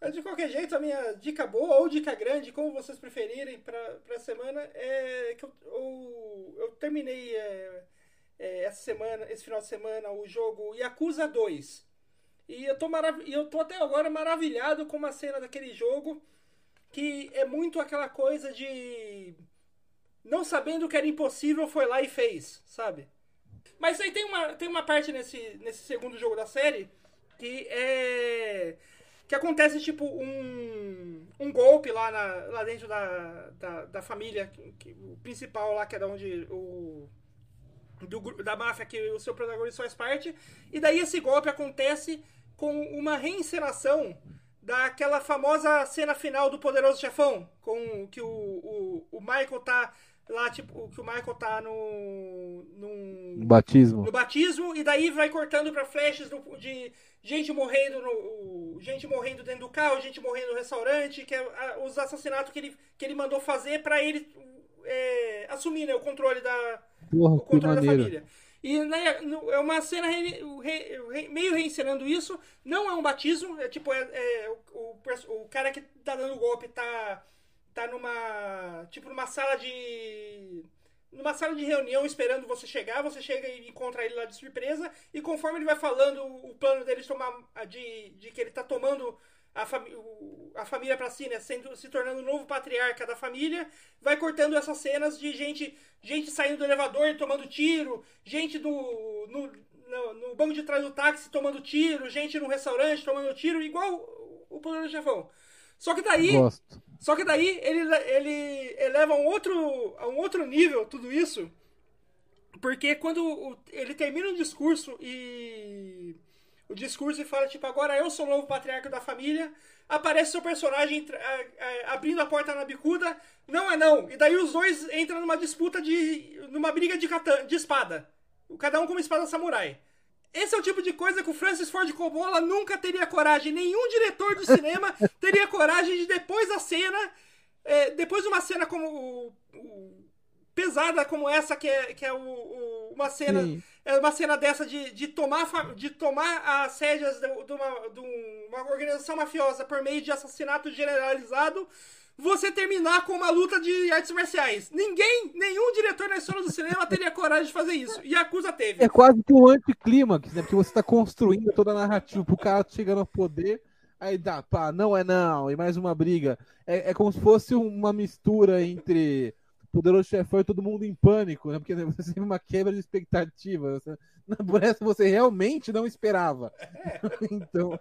É, de qualquer jeito, a minha dica boa ou dica grande, como vocês preferirem, pra, pra semana, é que eu, eu, eu terminei é, é, essa semana, esse final de semana, o jogo Yakuza 2. E eu tô, marav eu tô até agora maravilhado com uma cena daquele jogo que é muito aquela coisa de. Não sabendo que era impossível, foi lá e fez, sabe? Mas aí tem uma, tem uma parte nesse, nesse segundo jogo da série que é. Que acontece tipo um, um golpe lá, na, lá dentro da, da, da família, que, o principal lá, que é da onde o. Do, da máfia que o seu protagonista faz parte. E daí esse golpe acontece com uma reencenação daquela famosa cena final do Poderoso Chefão, com que o, o, o Michael tá lá, tipo, que o Michael tá no, no. batismo. No batismo, e daí vai cortando pra flashes de gente morrendo no. gente morrendo dentro do carro, gente morrendo no restaurante, que é os assassinatos que ele, que ele mandou fazer para ele é, assumir né, o controle da. Porra, o controle da família. E né, é uma cena re- re- re- meio reencenando isso. Não é um batismo, é tipo, é, é o, o o cara que tá dando o golpe tá, tá numa. Tipo, numa sala de. Numa sala de reunião esperando você chegar, você chega e encontra ele lá de surpresa, e conforme ele vai falando o plano dele de tomar. de, de que ele tá tomando a, fami- a família pra si, né? Sendo, se tornando o novo patriarca da família, vai cortando essas cenas de gente, gente saindo do elevador e tomando tiro, gente do, no, no, no banco de trás do táxi tomando tiro, gente no restaurante tomando tiro, igual o- o Poderoso Chefão. Só que daí, Gosto. só que daí ele, ele eleva a um outro, a um outro nível tudo isso, porque quando ele termina o discurso e o discurso e fala tipo agora eu sou o novo patriarca da família, aparece seu personagem a- a- abrindo a porta na bicuda, não é não, e daí os dois entram numa disputa de numa briga de, katan, de espada, cada um com uma espada samurai. Esse é o tipo de coisa que o Francis Ford Coppola nunca teria coragem. Nenhum diretor do cinema <laughs> teria coragem de, depois da cena, é, depois de uma cena como o- o- pesada como essa, que é, que é o- o- uma cena Sim. é uma cena dessa de, de tomar de tomar as rédeas de, de uma, de uma organização mafiosa por meio de assassinato generalizado, você terminar com uma luta de artes marciais. Ninguém, nenhum diretor na história do cinema teria coragem de fazer isso. E a Acusa teve. É quase que um anticlímax, né? Porque você tá construindo toda a narrativa pro cara chegar no poder, aí dá, pá, não é não, e mais uma briga. É, é como se fosse uma mistura entre Poderoso Chefão e todo mundo em pânico, né? Porque <laughs> você tem uma quebra de expectativa. Você, <laughs> por essa você realmente não esperava. <laughs> Então,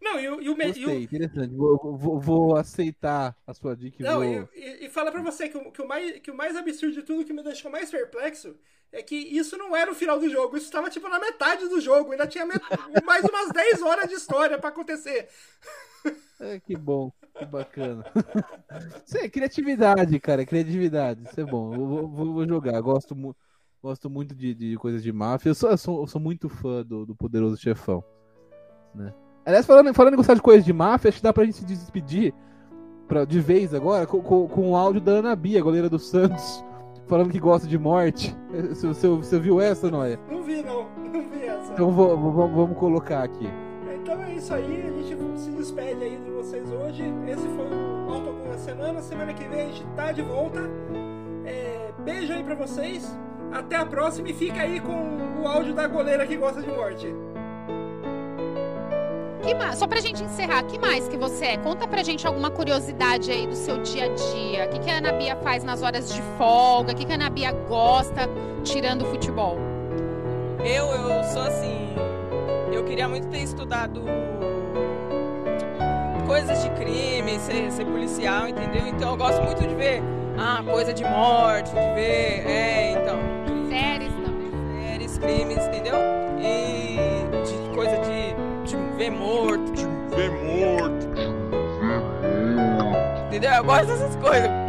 Não, e, o- gostei, interessante. Vou, vou- vou aceitar a sua dica Não, vou. e, e- fala pra você que o, que, o mais, que o mais absurdo de tudo que me deixou mais perplexo é que isso não era o final do jogo, isso estava tipo na metade do jogo, ainda tinha met- mais umas 10 horas de história pra acontecer. É, que bom, que bacana. <laughs> Isso é criatividade, cara, criatividade. Isso é bom. Eu vou, vou- jogar. Gosto, mu gosto muito de, de coisas de máfia. Eu sou, eu sou, eu sou muito fã do, do Poderoso Chefão. Né? Aliás, falando, falando em gostar de coisas de máfia, acho que dá pra gente se despedir pra, de vez agora com, com, com o áudio da Ana Bia, goleira do Santos, <laughs> falando que gosta de morte. <laughs> Você, você, você viu essa, Noia? Não vi, não, não vi essa. Então vamos colocar aqui. Então é isso aí, a gente se despede aí hoje. Esse foi o Alto Alguma Semana. Semana que vem a gente tá de volta. É, beijo aí pra vocês. Até a próxima e fica aí com o áudio da goleira que gosta de morte. Que mais? Só pra gente encerrar, que mais que você é? Conta pra gente alguma curiosidade aí do seu dia a dia. O que, que a Ana Bia faz nas horas de folga? O que, que a Ana Bia gosta tirando o futebol? Eu, eu sou assim. Eu queria muito ter estudado coisas de crime, ser, ser policial, entendeu? Então eu gosto muito de ver ah, coisa de morte, de ver. É, então. Séries também. Séries, crimes, entendeu? E de coisa de, de ver morto. De ver morto. Entendeu? Eu gosto dessas coisas.